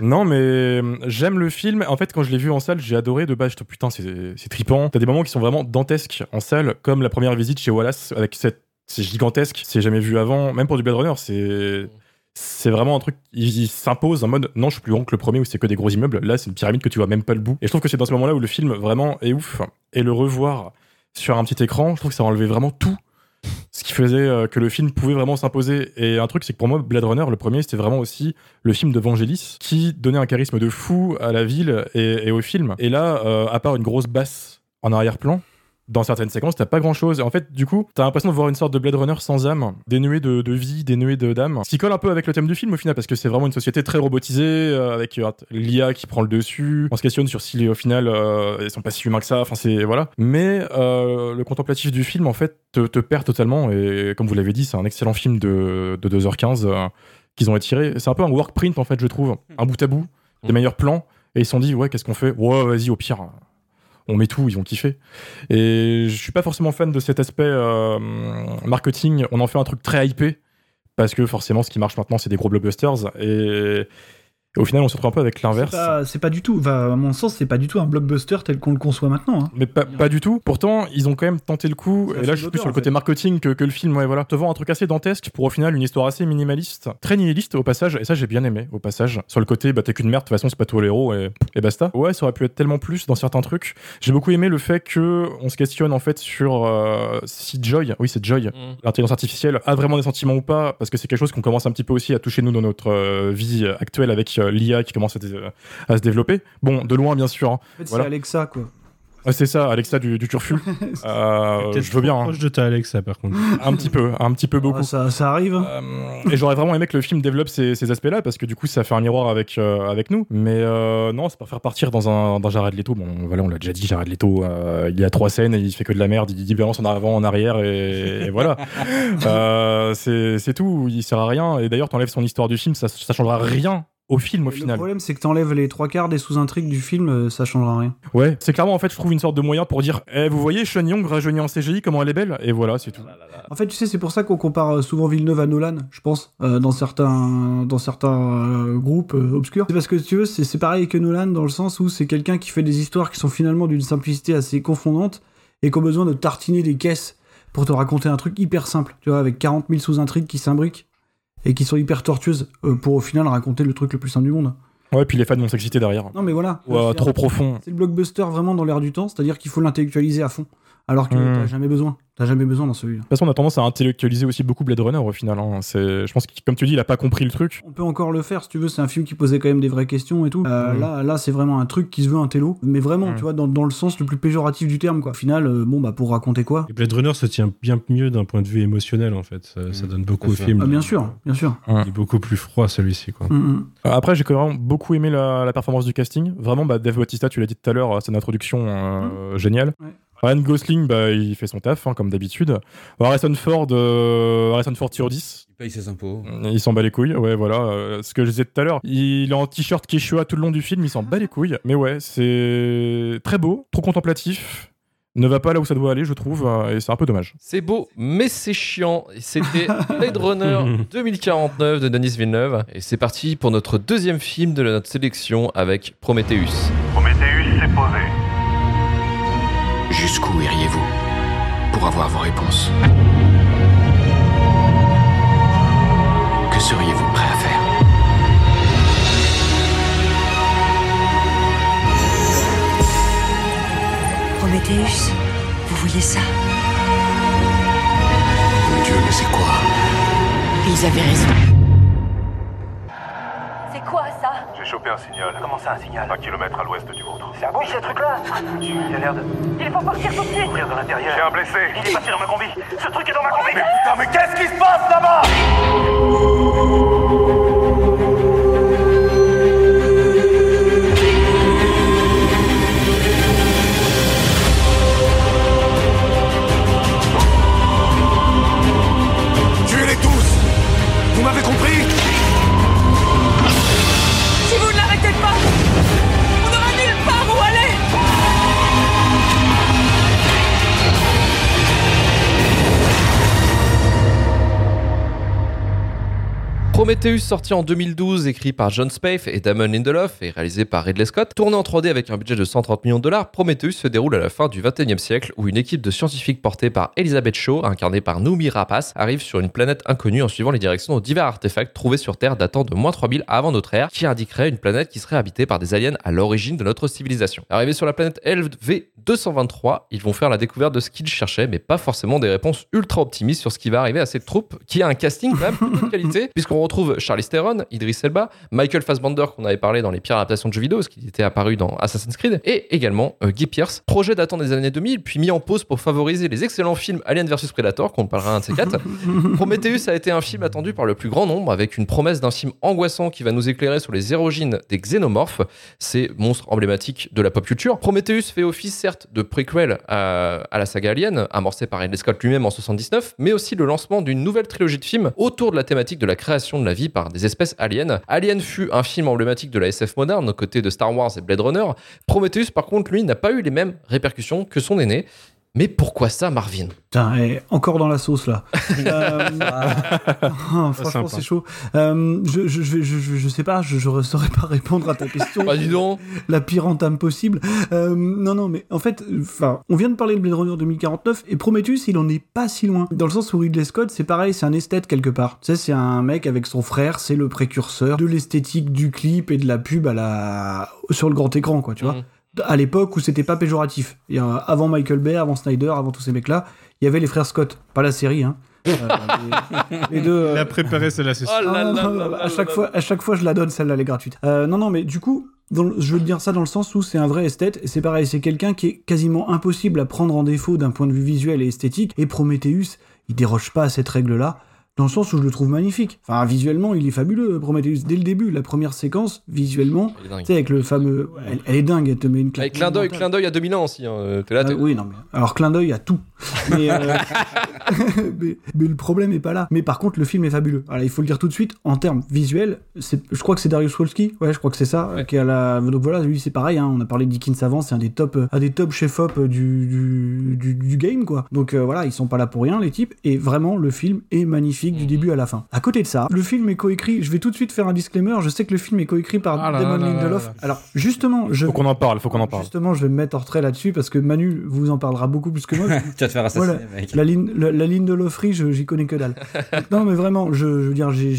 Non, mais euh, j'aime le film. En fait, quand je l'ai vu en salle, j'ai adoré de base. Je te putain, c'est trippant. T'as des moments qui sont vraiment dantesques en salle, comme la première visite chez Wallace avec cette. C'est gigantesque, c'est jamais vu avant. Même pour du Blade Runner, c'est. C'est vraiment un truc, il, s'impose en mode non, je suis plus grand que le premier où c'est que des gros immeubles. Là, c'est une pyramide que tu vois même pas le bout. Et je trouve que c'est dans ce moment-là où le film vraiment est ouf. Et le revoir sur un petit écran, je trouve que ça a enlevé vraiment tout ce qui faisait euh, que le film pouvait vraiment s'imposer. Et un truc, c'est que pour moi, Blade Runner, le premier, c'était vraiment aussi le film de Vangelis qui donnait un charisme de fou à la ville et, et au film. Et là, euh, à part une grosse basse en arrière-plan, dans certaines séquences, t'as pas grand chose. Et en fait, du coup, t'as l'impression de voir une sorte de Blade Runner sans âme, dénué de, de vie, dénué d'âme. Ce qui colle un peu avec le thème du film au final, parce que c'est vraiment une société très robotisée, euh, avec euh, l'IA qui prend le dessus. On se questionne sur si au final, euh, ils sont pas si humains que ça. Enfin, c'est voilà. Mais euh, le contemplatif du film, en fait, te, te perd totalement. Et comme vous l'avez dit, c'est un excellent film de, de 2h15 euh, qu'ils ont étiré. C'est un peu un work print, en fait, je trouve. Un bout à bout, des meilleurs plans. Et ils se sont dit, ouais, qu'est-ce qu'on fait? Ouais, vas-y, au pire, on met tout, ils vont kiffer. Et je suis pas forcément fan de cet aspect euh, marketing. On en fait un truc très hypé parce que forcément, ce qui marche maintenant, c'est des gros blockbusters. Et, et au final, on se retrouve un peu avec l'inverse. c'est pas du tout, enfin, à mon sens, c'est pas du tout un blockbuster tel qu'on le conçoit maintenant. hein. Mais pas, pas du tout. Pourtant, ils ont quand même tenté le coup. Et là, je suis plus sur le côté fait. marketing que, que le film. Ouais, voilà. Te vend un truc assez dantesque pour au final une histoire assez minimaliste, très nihiliste au passage. Et ça, j'ai bien aimé au passage. Sur le côté, bah t'es qu'une merde. De toute façon, c'est pas toi l'héros et, et basta. Ouais, ça aurait pu être tellement plus dans certains trucs. J'ai beaucoup aimé le fait que on se questionne en fait sur euh, si Joy, oui, c'est Joy, Mm. l'intelligence artificielle a vraiment des sentiments ou pas, parce que c'est quelque chose qu'on commence un petit peu aussi à toucher nous dans notre euh, vie actuelle avec euh, l'IA qui commence à, se développer. Bon, de loin bien sûr. hein. En fait, Voilà. c'est Alexa, quoi. Ah, c'est ça, Alexa du, du turfu. Euh, je veux bien, hein. proche de ta Alexa, par contre. un petit peu, un petit peu beaucoup. Ah, ça, ça arrive. hein. Euh, et j'aurais vraiment aimé que le film développe ces, ces aspects-là parce que du coup ça fait un miroir avec nous. Mais euh, non, c'est pas faire partir dans un dans Jared Leto. Bon, voilà, on l'a déjà dit, Jared Leto. euh, il y a trois scènes et il fait que de la merde. Il dit balance en avant, en arrière et, et voilà. Euh, c'est c'est tout. Il sert à rien. Et d'ailleurs, t'enlèves son histoire du film, ça ça changera rien au film au Le final. problème, c'est que t'enlèves les trois quarts des sous-intrigues du film, euh, ça changera rien. Ouais, c'est clairement en fait, je trouve une sorte de moyen pour dire, eh, vous voyez Sean Young rajeuni en CGI, comment elle est belle? Et voilà, c'est tout. En fait, tu sais, c'est pour ça qu'on compare euh, souvent Villeneuve à Nolan, je pense, euh, dans certains, dans certains euh, groupes euh, obscurs. C'est parce que, si tu veux, c'est c'est pareil que Nolan dans le sens où c'est quelqu'un qui fait des histoires qui sont finalement d'une simplicité assez confondante et qui ont besoin de tartiner des caisses pour te raconter un truc hyper simple, tu vois, avec 40 000 sous-intrigues qui s'imbriquent et qui sont hyper tortueuses euh, pour au final raconter le truc le plus simple du monde. Ouais, puis les fans vont s'exciter derrière. Non, mais voilà. C'est- trop profond. C'est le blockbuster vraiment dans l'air du temps, c'est-à-dire qu'il faut l'intellectualiser à fond, alors que Hmm. t'as jamais besoin. T'as jamais besoin dans celui-là. De toute façon, on a tendance à intellectualiser aussi beaucoup Blade Runner au final. hein. C'est, je pense que, comme tu dis, il a pas compris le truc. On peut encore le faire si tu veux, c'est un film qui posait quand même des vraies questions et tout. Euh, Mhm. Là, là c'est vraiment un truc qui se veut un télo, mais vraiment, Mhm. tu vois, dans, dans le sens le plus péjoratif du terme, quoi. Au final, euh, bon, bah, pour raconter quoi Et Blade Runner se tient bien mieux d'un point de vue émotionnel, en fait. Ça, ça donne beaucoup au film. Ah, Bien sûr, bien sûr. Il est beaucoup plus froid, celui-ci, quoi. Euh, Après, j'ai quand même beaucoup aimé la, la performance du casting. Vraiment, bah, Dave Bautista, tu l'as dit tout à l'heure, c'est une introduction euh, géniale. Ouais. Ryan Gosling, bah, il fait son taf, hein, comme d'habitude. Harrison Ford, euh, Harrison Ford sur 10. Il paye ses impôts. Il s'en bat les couilles, ouais, voilà. euh, ce que je disais tout à l'heure, il est en t-shirt Quechua tout le long du film, il s'en bat les couilles. Mais ouais, c'est très beau, trop contemplatif. Ne va pas là où ça doit aller, je trouve, euh, et c'est un peu dommage. C'est beau, mais c'est chiant. Et C'était Blade Runner 2049 de Denis Villeneuve. Et c'est parti pour notre deuxième film de notre sélection avec Prometheus. Prométhéeus s'est posé. Jusqu'où iriez-vous pour avoir vos réponses? Que seriez-vous prêt à faire? Prométhéeus, vous voyez ça? Dieu, mais c'est quoi? Ils avaient raison. Un signal. Comment ça un signal Un kilomètre à l'ouest du vôtre. C'est un bon ce truc là Il a l'air de. Il faut partir tout de suite Ouvrir de l'intérieur. J'ai un blessé. Il est passé dans ma combi. Ce truc est dans ma combi. Mais putain, mais qu'est-ce qui se passe là-bas? Prometheus sorti en 2012, écrit par John Spaeth et Damon Lindelof et réalisé par Ridley Scott. Tourné en 3D avec un budget de 130 millions de dollars, Prometheus se déroule à la fin du 21e siècle où une équipe de scientifiques portée par Elizabeth Shaw, incarnée par Noomi Rapace, arrive sur une planète inconnue en suivant les directions aux divers artefacts trouvés sur Terre datant de moins 3000 avant notre ère, qui indiquerait une planète qui serait habitée par des aliens à l'origine de notre civilisation. Arrivés sur la planète LV223, ils vont faire la découverte de ce qu'ils cherchaient, mais pas forcément des réponses ultra optimistes sur ce qui va arriver à cette troupe, qui a un casting quand même de qualité, puisqu'on retrouve Charlize Theron, Idris Elba, Michael Fassbender qu'on avait parlé dans les pires adaptations de jeux vidéo, ce qui était apparu dans Assassin's Creed, et également euh, Guy Pearce. Projet datant des années 2000, puis mis en pause pour favoriser les excellents films Alien vs Predator, qu'on parlera un de ces quatre. Prometheus a été un film attendu par le plus grand nombre, avec une promesse d'un film angoissant qui va nous éclairer sur les érogines des xénomorphes, ces monstres emblématiques de la pop culture. Prometheus fait office certes de préquel à, à la saga Alien, amorcée par Ridley Scott lui-même en 79, mais aussi le lancement d'une nouvelle trilogie de films autour de la thématique de la création de la vie par des espèces aliens. Alien fut un film emblématique de la SF moderne aux côtés de Star Wars et Blade Runner. Prometheus, par contre, lui, n'a pas eu les mêmes répercussions que son aîné. Mais pourquoi ça, Marvin? Putain, eh, encore dans la sauce là. Euh, ah, franchement, c'est chaud. Euh, je, je, je, je, je- je sais pas, je ne saurais pas répondre à ta question. Bah dis donc la pire entame possible. Euh, non, non, mais en fait, enfin, on vient de parler de Blade Runner 2049 et Prometheus, il en est pas si loin? Dans le sens où Ridley Scott, c'est pareil, c'est un esthète quelque part. Tu sais, c'est un mec avec son frère, c'est le précurseur de l'esthétique du clip et de la pub à la sur le grand écran, quoi, tu vois. À l'époque où c'était pas péjoratif. Et, euh, avant Michael Bay, avant Snyder, avant tous ces mecs-là, il y avait les frères Scott, pas la série, hein. Euh, les, les deux. euh, Il a préparé celle-là, c'est Oh là ah, là là à chaque fois, à chaque fois, je la donne celle-là, elle est gratuite. Euh, non, non, mais du coup, dans le- je veux dire ça dans le sens où c'est un vrai esthète. Et c'est pareil, c'est quelqu'un qui est quasiment impossible à prendre en défaut d'un point de vue visuel et esthétique. Et Prometheus, il déroge pas à cette règle-là. Dans le sens où je le trouve magnifique. Enfin, visuellement, il est fabuleux, Prometheus. Dès le début, la première séquence, visuellement, tu sais, avec le fameux. Elle, elle est dingue, elle te met une claque. Avec clin d'œil, clin d'œil à 2000 ans aussi. hein. Là, t'es- Ah oui, non, mais. Alors, clin d'œil à tout. Mais, euh, mais, mais le problème est pas là. Mais par contre, le film est fabuleux. Voilà, il faut le dire tout de suite. En termes visuels, je crois que c'est Darius Wolski. Ouais, je crois que c'est ça. Ouais. Qui à la... Donc voilà, lui, c'est pareil. hein, on a parlé de Dickens avant. C'est un des top, euh, un des top chef-op du, du, du, du game, quoi. Donc euh, voilà, ils sont pas là pour rien, les types. Et vraiment, le film est magnifique. Magnifique du début à la fin. À côté de ça, le film est coécrit. Je vais tout de suite faire un disclaimer. Je sais que le film est coécrit par Ah là Damon là là Lindelof. là là. Alors justement, je Faut qu'on en parle, faut qu'on en parle. justement, je vais me mettre en retrait là-dessus parce que Manu vous en parlera beaucoup plus que moi. tu vas te faire assassiner, Voilà. mec. La ligne, la, la ligne de l'offrie, j'y connais que dalle. non, mais vraiment, je, je veux dire, j'ai-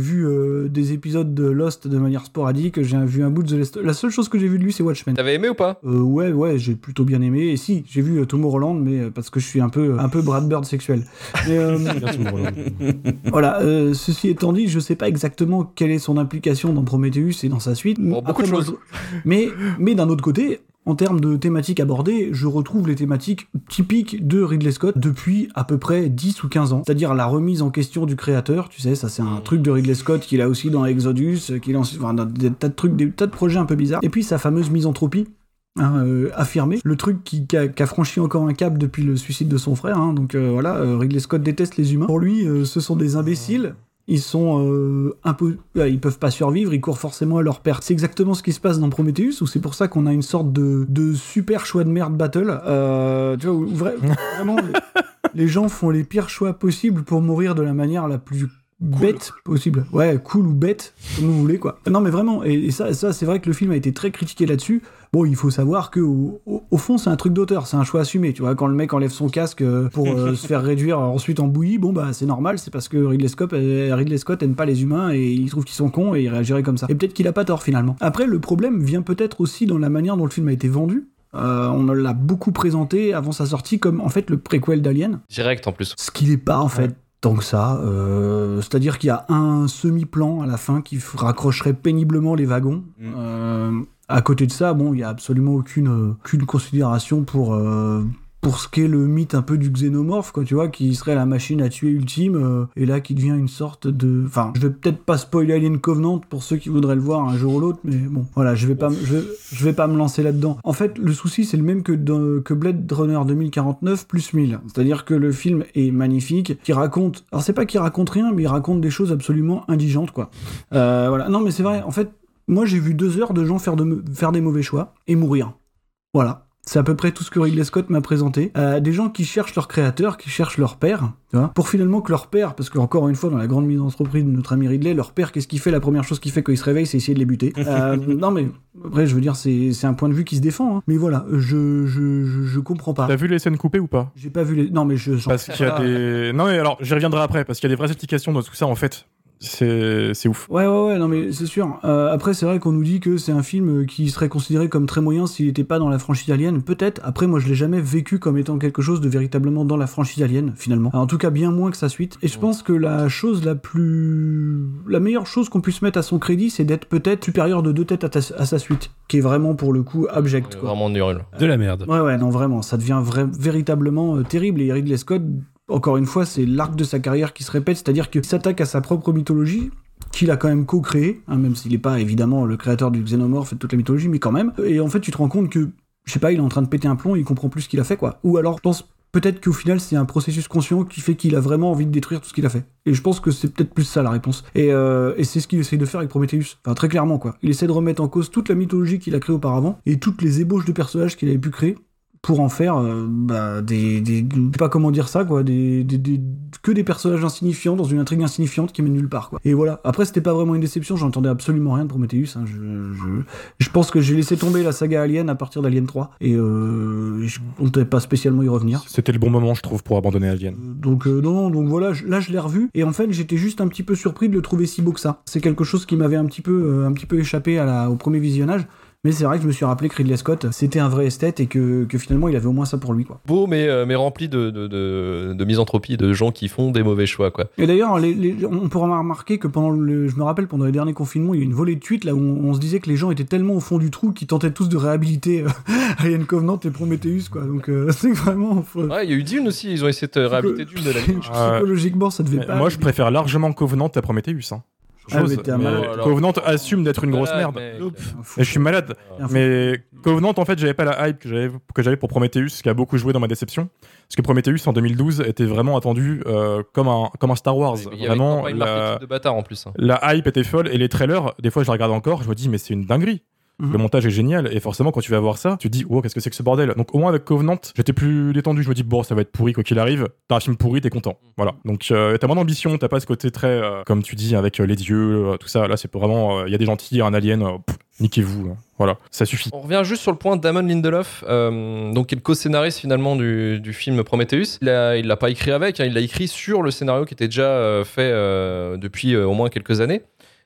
vu euh, des épisodes de Lost de manière sporadique. J'ai vu un bout de The Last. La seule chose que j'ai vu de lui, c'est Watchmen. T'avais aimé ou pas? Euh, ouais, ouais, j'ai plutôt bien aimé. Et si, j'ai vu euh, Tomorrowland, mais euh, parce que je suis un peu, un peu Brad Bird sexuel. Mais, euh, voilà. euh, ceci étant dit, je sais pas exactement quelle est son implication dans Prometheus et dans sa suite. beaucoup de moi, choses. je- Mais, mais d'un autre côté. En termes de thématiques abordées, je retrouve les thématiques typiques de Ridley Scott depuis à peu près 10 ou 15 ans. C'est-à-dire la remise en question du créateur, tu sais, ça c'est un truc de Ridley Scott qu'il a aussi dans Exodus, qu'il a enfin, dans des tas de trucs, des tas de projets un peu bizarres. Et puis sa fameuse misanthropie, hein, euh, affirmée. Le truc qui, qui a, qui a franchi encore un cap depuis le suicide de son frère. hein. donc euh, voilà, euh, Ridley Scott déteste les humains. Pour lui, euh, ce sont des imbéciles. Ils sont un peu, ils peuvent pas survivre, ils courent forcément à leur perte. C'est exactement ce qui se passe dans Prometheus, où c'est pour ça qu'on a une sorte de, de super choix de merde battle. Tu vois, où vra- vraiment, les gens font les pires choix possibles pour mourir de la manière la plus bête possible. Ouais, cool ou bête, comme vous voulez, quoi. Non, mais vraiment, et, et ça, ça c'est vrai que le film a été très critiqué là-dessus. Bon, il faut savoir que au, au- au fond, c'est un truc d'auteur, c'est un choix assumé. Tu vois, quand le mec enlève son casque euh, pour euh, se faire réduire ensuite en bouillie, bon, bah, c'est normal, c'est parce que Ridley Scott, euh, Ridley Scott aime pas les humains et il trouve qu'ils sont cons et il réagirait comme ça. Et peut-être qu'il a pas tort finalement. Après, le problème vient peut-être aussi dans la manière dont le film a été vendu. Euh, on l'a beaucoup présenté avant sa sortie comme en fait le préquel d'Alien. Direct en plus. Ce qu'il n'est pas en fait tant que ça. Euh, C'est-à-dire qu'il y a un semi-plan à la fin qui raccrocherait péniblement les wagons. Euh, à côté de ça, bon, il y a absolument aucune, euh, aucune considération pour. euh, pour ce qu'est le mythe un peu du xénomorphe, quoi, tu vois, qui serait la machine à tuer ultime, euh, et là qui devient une sorte de... Enfin, je vais peut-être pas spoiler Alien Covenant pour ceux qui voudraient le voir un jour ou l'autre, mais bon, voilà, je vais pas, je, vais pas me lancer là-dedans. En fait, le souci, c'est le même que, que Blade Runner 2049 plus 1000. C'est-à-dire que le film est magnifique, qui raconte... Alors c'est pas qu'il raconte rien, mais il raconte des choses absolument indigentes, quoi. Euh, voilà. Non, mais c'est vrai, en fait, moi j'ai vu deux heures de gens faire, de, faire des mauvais choix et mourir. Voilà. C'est à peu près tout ce que Ridley Scott m'a présenté. Euh, des gens qui cherchent leur créateur, qui cherchent leur père, tu vois, pour finalement que leur père, parce que encore une fois, dans la grande mise en entreprise de notre ami Ridley, leur père, qu'est-ce qu'il fait? La première chose qu'il fait quand il se réveille, c'est essayer de les buter. Euh, non, mais après, je veux dire, c'est c'est un point de vue qui se défend. hein. Mais voilà, je, je, je, je comprends pas. T'as vu les scènes coupées ou pas? J'ai pas vu les. Non, mais je. Parce qu'il y a des. Non, mais alors, j'y reviendrai après, parce qu'il y a des vraies explications dans tout ça, en fait. C'est ouf. Ouais, ouais, ouais, non, mais c'est sûr. Euh, après, c'est vrai qu'on nous dit que c'est un film qui serait considéré comme très moyen s'il n'était pas dans la franchise Alien. Peut-être. Après, moi, je l'ai jamais vécu comme étant quelque chose de véritablement dans la franchise Alien, finalement. en tout cas, bien moins que sa suite. Et je pense que la chose la plus. La meilleure chose qu'on puisse mettre à son crédit, c'est d'être peut-être supérieur de deux têtes à, ta- à sa suite. Qui est vraiment, pour le coup, abject, quoi. Vraiment nul. De la merde. Ouais, ouais, non, vraiment, ça devient vrai- véritablement euh, terrible. Et Ridley Scott, encore une fois, c'est l'arc de sa carrière qui se répète, c'est-à-dire qu'il s'attaque à sa propre mythologie, qu'il a quand même co-créé, hein, même s'il n'est pas évidemment le créateur du xénomorphe et de toute la mythologie, mais quand même. Et en fait, tu te rends compte que, je sais pas, il est en train de péter un plomb, il comprend plus ce qu'il a fait, quoi. Ou alors, je pense peut-être qu'au final, c'est un processus conscient qui fait qu'il a vraiment envie de détruire tout ce qu'il a fait. Et je pense que c'est peut-être plus ça la réponse. Et, euh, et c'est ce qu'il essaye de faire avec Prometheus. Enfin, très clairement, quoi. Il essaie de remettre en cause toute la mythologie qu'il a créée auparavant et toutes les ébauches de personnages qu'il avait pu créer pour en faire euh, bah, des, des, pas comment dire ça quoi des, des, des- que des personnages insignifiants dans une intrigue insignifiante qui mène nulle part quoi et voilà après c'était pas vraiment une déception j'entendais absolument rien de Prometheus hein. je, je, je pense que j'ai laissé tomber la saga Alien à partir d'Alien 3 et euh, je comptais pas spécialement y revenir C'était le bon moment, je trouve, pour abandonner Alien. donc euh, non, non, donc voilà, je- là je l'ai revu et en fait j'étais juste un petit peu surpris de le trouver si beau que ça. C'est quelque chose qui m'avait un petit peu, euh, un petit peu échappé à la, au premier visionnage. Mais c'est vrai que je me suis rappelé que Ridley Scott, c'était un vrai esthète et que, que finalement il avait au moins ça pour lui. Quoi. Beau, mais, euh, mais rempli de, de, de, de misanthropie, de gens qui font des mauvais choix, quoi. Et d'ailleurs, les- les- on pourra remarquer que pendant le, je me rappelle pendant les derniers confinements, il y a une volée de tweets là où on, on se disait que les gens étaient tellement au fond du trou qu'ils tentaient tous de réhabiliter euh, Alien Covenant et Prometheus quoi. Donc euh, c'est vraiment faut- Ouais, il y a eu Dune aussi, ils ont essayé de réhabiliter Dune de la psychologiquement ça devait pas. Moi, je préfère largement Covenant à Prometheus. Hein. Ah, mais mais malade. Covenant assume d'être une grosse Malade, merde. mec. Et je suis malade. Mais Covenant, en fait, j'avais pas la hype que j'avais pour Prometheus, ce qui a beaucoup joué dans ma déception. Parce que Prometheus en 2012 était vraiment attendu euh, comme un comme un Star Wars. Il y Vraiment, campagne la, marketing de bâtard en plus. hein. la hype était folle et les trailers, des fois, je les regarde encore, je me dis mais c'est une dinguerie. Mhm. Le montage est génial et forcément quand tu vas voir ça, tu te dis oh qu'est-ce que c'est que ce bordel? Donc au moins avec Covenant, j'étais plus détendu. Je me dis bon ça va être pourri quoi qu'il arrive. T'as un film pourri, t'es content. Voilà. Donc euh, t'as moins d'ambition, t'as pas ce côté très euh, comme tu dis avec euh, les dieux, tout ça. Là c'est vraiment il y a des gentils, un alien. pff, Niquez-vous, là. voilà, ça suffit. On revient juste sur le point de Damon Lindelof, euh, donc qui est le co-scénariste finalement du, du film Prometheus. Il il l'a pas écrit avec, hein, il l'a écrit sur le scénario qui était déjà euh, fait euh, depuis au moins quelques années.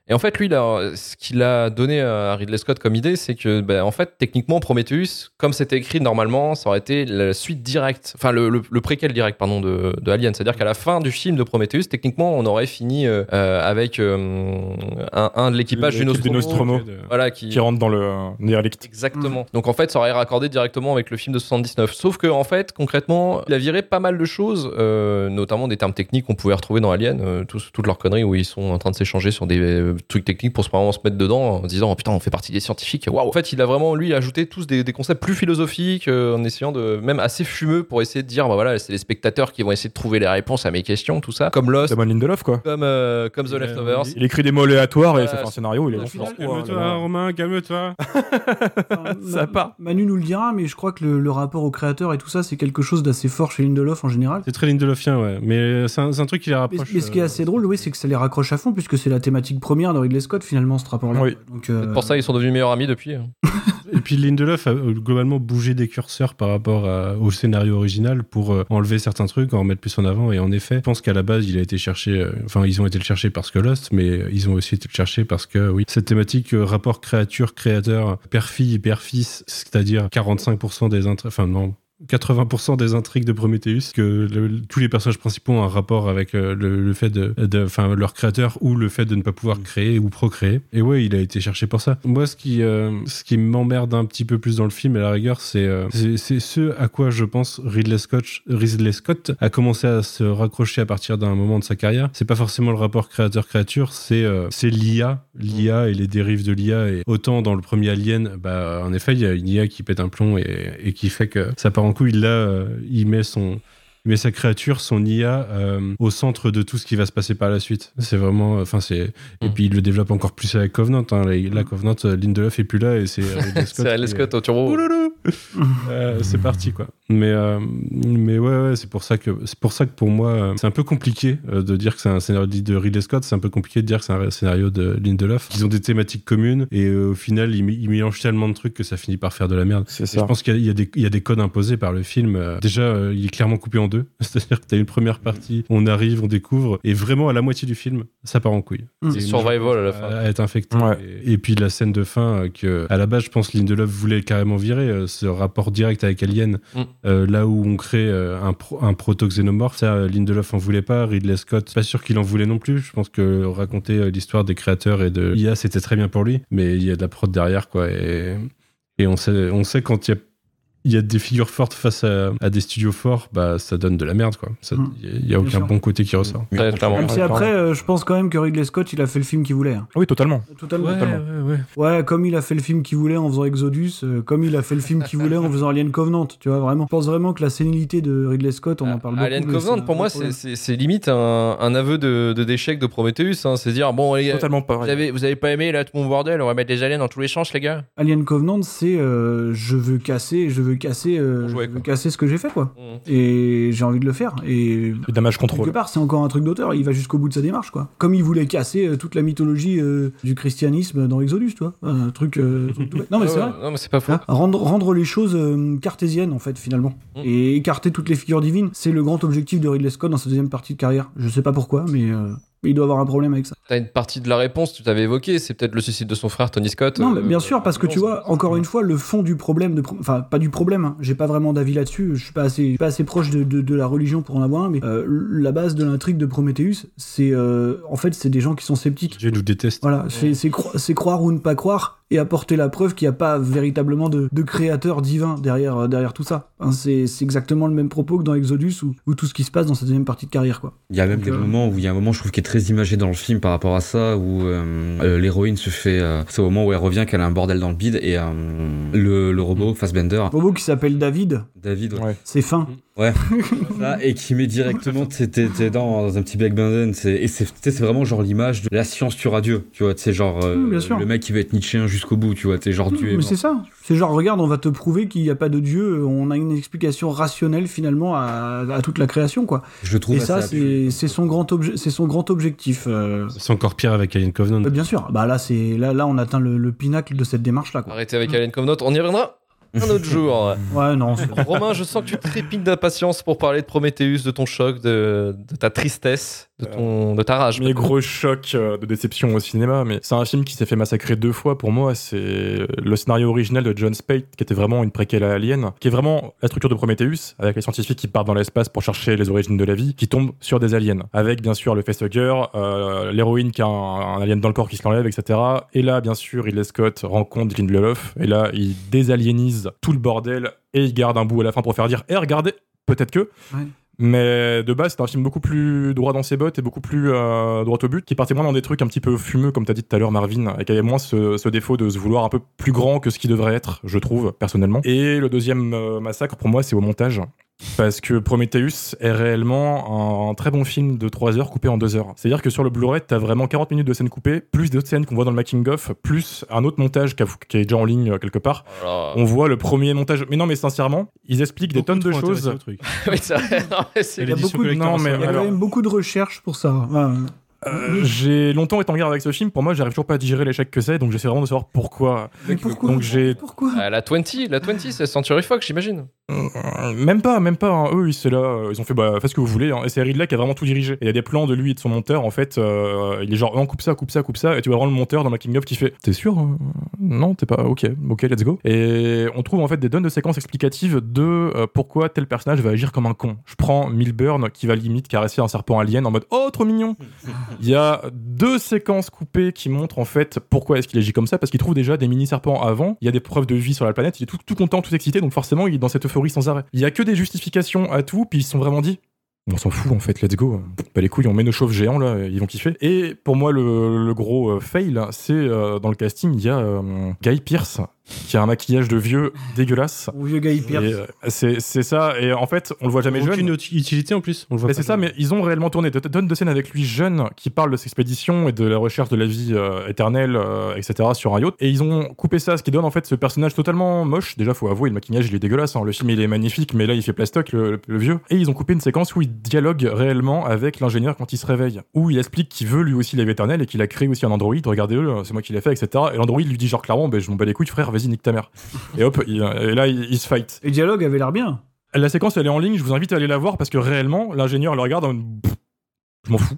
Et en fait, lui, là, ce qu'il a donné à Ridley Scott comme idée, c'est que, ben, en fait, techniquement, Prometheus, comme c'était écrit normalement, ça aurait été la suite directe, enfin le, le, le préquel direct, pardon, de, de Alien. C'est-à-dire qu'à la fin du film de Prometheus, techniquement, on aurait fini euh, euh, avec euh, un, un de l'équipage du L'équipe du Nostromo, voilà, qui, Qui rentre dans le euh, derelict. Exactement. Donc en fait, ça aurait raccordé directement avec le film de 79. Sauf que en fait, concrètement, il a viré pas mal de choses, euh, notamment des termes techniques qu'on pouvait retrouver dans Alien, euh, tous- toutes leurs conneries où ils sont en train de s'échanger sur des euh, trucs techniques pour se vraiment se mettre dedans en disant oh, putain on fait partie des scientifiques. Waouh. En fait, il a vraiment lui ajouté tous des, des concepts plus philosophiques euh, en essayant de même assez fumeux pour essayer de dire bah voilà c'est les spectateurs qui vont essayer de trouver les réponses à mes questions tout ça comme Lost, Damon Lindelof quoi. comme euh, comme The Euh, Leftovers. Il écrit des mots aléatoires et ça fait un scénario, il est bon. Oh, Calme-toi. Romain, calme-toi. Enfin, Ça Ma- part. Manu nous le dira, mais je crois que le, le rapport au créateur et tout ça, c'est quelque chose d'assez fort chez Lindelof en général. C'est très Lindelofien, ouais. Mais c'est un, c'est un truc qui les rapproche. mais ce qui est euh, assez drôle, oui, c'est que ça les raccroche à fond, puisque c'est la thématique première de Ridley Scott, finalement, ce rapport-là. Oui. Donc, euh, pour ça ils sont devenus meilleurs amis depuis. hein. Et puis Lindelof a euh, globalement bougé des curseurs par rapport à- au scénario original pour euh, enlever certains trucs, en remettre plus en avant. Et en effet, je pense qu'à la base, il a été cherché. euh, Enfin, ils ont été le chercher parce que Lost, mais ils ont aussi été le chercher parce que, oui, cette thématique euh, rapport créature-créateur, père-fille, père-fils, c'est-à-dire 45% des intrigues. Enfin, non. 80% des intrigues de Prometheus, que le- tous les personnages principaux ont un rapport avec euh, le, le fait de, enfin, leur créateur ou le fait de ne pas pouvoir créer ou procréer. Et ouais, il a été cherché pour ça. Moi, ce qui, euh, ce qui m'emmerde un petit peu plus dans le film, à la rigueur, c'est euh, c'est- c'est ce à quoi je pense Ridley Scott, Ridley Scott a commencé à se raccrocher à partir d'un moment de sa carrière. C'est pas forcément le rapport créateur-créature, c'est euh, c'est l'IA, l'IA et les dérives de l'IA. Et autant dans le premier Alien, bah, en effet, il y a une IA qui pète un plomb et, et qui fait que ça part en couille. Là, euh, il met son il met sa créature, son IA, euh, au centre de tout ce qui va se passer par la suite. C'est vraiment, enfin c'est, et Mm. puis il le développe encore plus avec Covenant. Hein. Là, là, Covenant, euh, Lindelof est plus là et c'est euh, Scott. Scott au turbo. Euh, c'est parti quoi. Mais euh, mais ouais, ouais c'est pour ça que c'est pour ça que pour moi euh, c'est un peu compliqué euh, de dire que c'est un scénario de Ridley Scott. C'est un peu compliqué de dire que c'est un scénario de Lindelof. Ils ont des thématiques communes et euh, au final ils, ils mélangent tellement de trucs que ça finit par faire de la merde. Ça. Je pense qu'il y, a- il y a des- codes imposés par le film. Euh, Déjà, euh, il est clairement coupé en deux. C'est-à-dire que tu as une première partie, on arrive, on découvre, et vraiment à la moitié du film, ça part en couille. Mm. C'est survival à la fin. à être infecté. Ouais. Et, et puis la scène de fin, euh, que à la base, je pense Lindelof voulait carrément virer euh, ce rapport direct avec Alien, Mm. euh, là où on crée un, pro- un proto-xénomorphe. Ça, Lindelof en voulait pas, Ridley Scott, pas sûr qu'il en voulait non plus. Je pense que raconter l'histoire des créateurs et de l'IA, c'était très bien pour lui, mais il y a de la prod derrière, quoi. Et, et on sait, on sait quand il y a il y a des figures fortes face à, à des studios forts, bah ça donne de la merde quoi. Il y a- il y a, aucun sûr. bon côté qui ressort. Clairement. Même si après, euh, je pense quand même que Ridley Scott, il a fait le film qu'il voulait. hein. Oui, totalement. Totalement. totalement. ouais, ouais. Ouais, comme il a fait le film qu'il voulait en faisant Exodus, euh, comme il a fait le film qu'il voulait en faisant Alien Covenant, tu vois, vraiment. Je pense vraiment que la sénilité de Ridley Scott, on en parle beaucoup. Alien Covenant, pour moi, c'est- limite un, un aveu de, de d'échec de Prometheus. Hein. C'est dire, bon, les gars, Totalement vous pareil. avez, vous avez pas aimé là tout mon bordel, on va mettre des aliens dans tous les champs, les gars. Alien Covenant, c'est euh, je veux casser, je veux casser, euh, je veux casser ce que j'ai fait, quoi. Mm. Et j'ai envie de le faire. Et Le damage quelque part, c'est encore un truc d'auteur. Il va jusqu'au bout de sa démarche, quoi. Comme il voulait casser euh, toute la mythologie euh, du christianisme dans Exodus, tu vois. Un truc. euh, truc tout bête. Non, mais c'est vrai. Non, mais c'est pas faux. Hein, rendre, rendre les choses euh, cartésiennes en fait finalement Mm. et écarter toutes les figures divines c'est le grand objectif de Ridley Scott dans sa deuxième partie de carrière je sais pas pourquoi mais euh, il doit avoir un problème avec ça. T'as une partie de la réponse, tu t'avais évoqué, c'est peut-être le suicide de son frère Tony Scott. non mais bien sûr parce que tu vois encore une fois le fond du problème de pro- enfin pas du problème hein, j'ai pas vraiment d'avis là-dessus je suis pas assez je suis pas assez proche de, de- de la religion pour en avoir un mais euh, la base de l'intrigue de Prometheus c'est euh, en fait c'est des gens qui sont sceptiques. Dieu nous déteste. Voilà, c'est c'est cro- c'est croire ou ne pas croire et apporter la preuve qu'il n'y a pas véritablement de, de créateur divin derrière, euh, derrière tout ça. Hein, c'est c'est exactement le même propos que dans Exodus ou, ou tout ce qui se passe dans cette deuxième partie de carrière. Quoi. Il y a même Donc, des euh, moments où il y a un moment, je trouve, qui est très imagé dans le film par rapport à ça, où euh, euh, l'héroïne se fait. euh, c'est au moment où elle revient qu'elle a un bordel dans le bide et euh, le, le robot Fassbender, Robot qui s'appelle David, David, Ouais. c'est fin. Ouais. Ça, et qui met directement tes, tes, tes dents dans un petit Black Banden. c'est- Et c'est c'est vraiment genre l'image de la science tuera Dieu. Tu vois, sais, genre euh, bien sûr. le mec qui va être Nietzschéen jusqu'au bout. Tu vois, t'es genre Dieu est Mais c'est ça. C'est genre, regarde, on va te prouver qu'il n'y a pas de Dieu. On a une explication rationnelle finalement à, à toute la création, quoi. Je trouve Et ça, c'est c'est son grand obje- c'est son grand objectif. euh. C'est encore pire avec Alien Covenant. Euh, Bien sûr. Bah là, c'est là, là, on atteint le, le pinacle de cette démarche-là. Arrêtez avec Alien Covenant, on y reviendra un autre jour. Ouais, non. Romain, je sens que tu trépignes d'impatience pour parler de Prometheus, de ton choc, de, de ta tristesse, de, ton, de ta rage. Mes gros chocs euh, de déception au cinéma, mais c'est un film qui s'est fait massacrer deux fois pour moi. C'est le scénario original de John Spade, qui était vraiment une préquelle à Alien, qui est vraiment la structure de Prometheus, avec les scientifiques qui partent dans l'espace pour chercher les origines de la vie, qui tombent sur des aliens. Avec bien sûr le facehugger, euh, l'héroïne qui a un, un alien dans le corps qui se l'enlève, etc. Et là, bien sûr, Ridley Scott rencontre Lindelof, et là, il désaliénise tout le bordel, et il garde un bout à la fin pour faire dire Eh, regardez, peut-être que. Ouais. Mais de base, c'est un film beaucoup plus droit dans ses bottes et beaucoup plus euh, droit au but, qui partait moins dans des trucs un petit peu fumeux, comme t'as dit tout à l'heure, Marvin, et qui avait moins ce, ce défaut de se vouloir un peu plus grand que ce qui devrait être, je trouve, personnellement. Et le deuxième euh, massacre, pour moi, c'est au montage. Parce que Prometheus est réellement un, un très bon film de 3 heures coupé en 2 heures. C'est-à-dire que sur le Blu-ray, t'as vraiment 40 minutes de scènes coupées, plus d'autres scènes qu'on voit dans le making-of, plus un autre montage qui, a- qui est déjà en ligne euh, quelque part. Voilà. On voit le premier montage. Mais non, mais sincèrement, ils expliquent des tonnes de choses. intéressé au truc. Oui, c'est vrai. Non, mais c'est- Et Il y a beaucoup de- non, mais Il y a alors- quand même beaucoup de recherches pour ça. Ouais. Euh, j'ai longtemps été en guerre avec ce film. Pour moi, j'arrive toujours pas à digérer l'échec que c'est, donc j'essaie vraiment de savoir pourquoi. Mais pourquoi Donc j'ai Pourquoi Euh, la 20, la 20, c'est Century Fox, j'imagine. Euh, même pas, même pas. hein. Eux, ils c'est là, ils ont fait bah faites ce que vous voulez. hein. Et c'est Ridley qui a vraiment tout dirigé. Et il y a des plans de lui et de son monteur. En fait, euh, il est genre on coupe ça, coupe ça, coupe ça. Et tu vois vraiment le monteur dans Making of qui fait t'es sûr euh, Non, t'es pas. Ok, ok, let's go. Et on trouve en fait des tonnes de séquences explicatives de euh, pourquoi tel personnage va agir comme un con. Je prends Milburn qui va limite caresser un serpent alien en mode oh trop mignon. Il y a deux séquences coupées qui montrent en fait pourquoi est-ce qu'il agit comme ça parce qu'il trouve déjà des mini serpents avant. Il y a des preuves de vie sur la planète. Il est tout, content, tout excité. Donc forcément, il est dans cette euphorie sans arrêt. Il y a que des justifications à tout. Puis ils se sont vraiment dit. On s'en fout en fait, let's go. Bah les couilles, on met nos chauves géants là, ils vont kiffer. Et pour moi, le, le gros euh, fail, c'est euh, dans le casting, il y a euh, Guy Pierce qui a un maquillage de vieux dégueulasse. Mon vieux Guy Pearce. Et, euh, c'est c'est ça. Et en fait, on le voit jamais jeune. Aucune utilité en plus. On le voit Mais pas c'est ça, mais ils ont réellement tourné de tonnes de scènes avec lui jeune qui parle de ses expéditions et de la recherche de la vie euh, éternelle, euh, etc. sur un yacht. Et ils ont coupé ça, ce qui donne en fait ce personnage totalement moche. Déjà, faut avouer, le maquillage il est dégueulasse. hein. Le film il est magnifique, mais là il fait plastoc, le, le- le vieux. Et ils ont coupé une séquence où il dialogue réellement avec l'ingénieur quand il se réveille, où il explique qu'il veut lui aussi la vie éternelle et qu'il a créé aussi un android. Regardez-le, c'est moi qui l'ai fait, etc. Et l'android lui dit genre clairement, ben je m'en bats les couilles, frère, vas-y nique ta mère. et hop, il- et là il, il se fight. Et le dialogue avait l'air bien. La séquence, elle est en ligne, je vous invite à aller la voir parce que réellement, l'ingénieur le regarde en je m'en fous,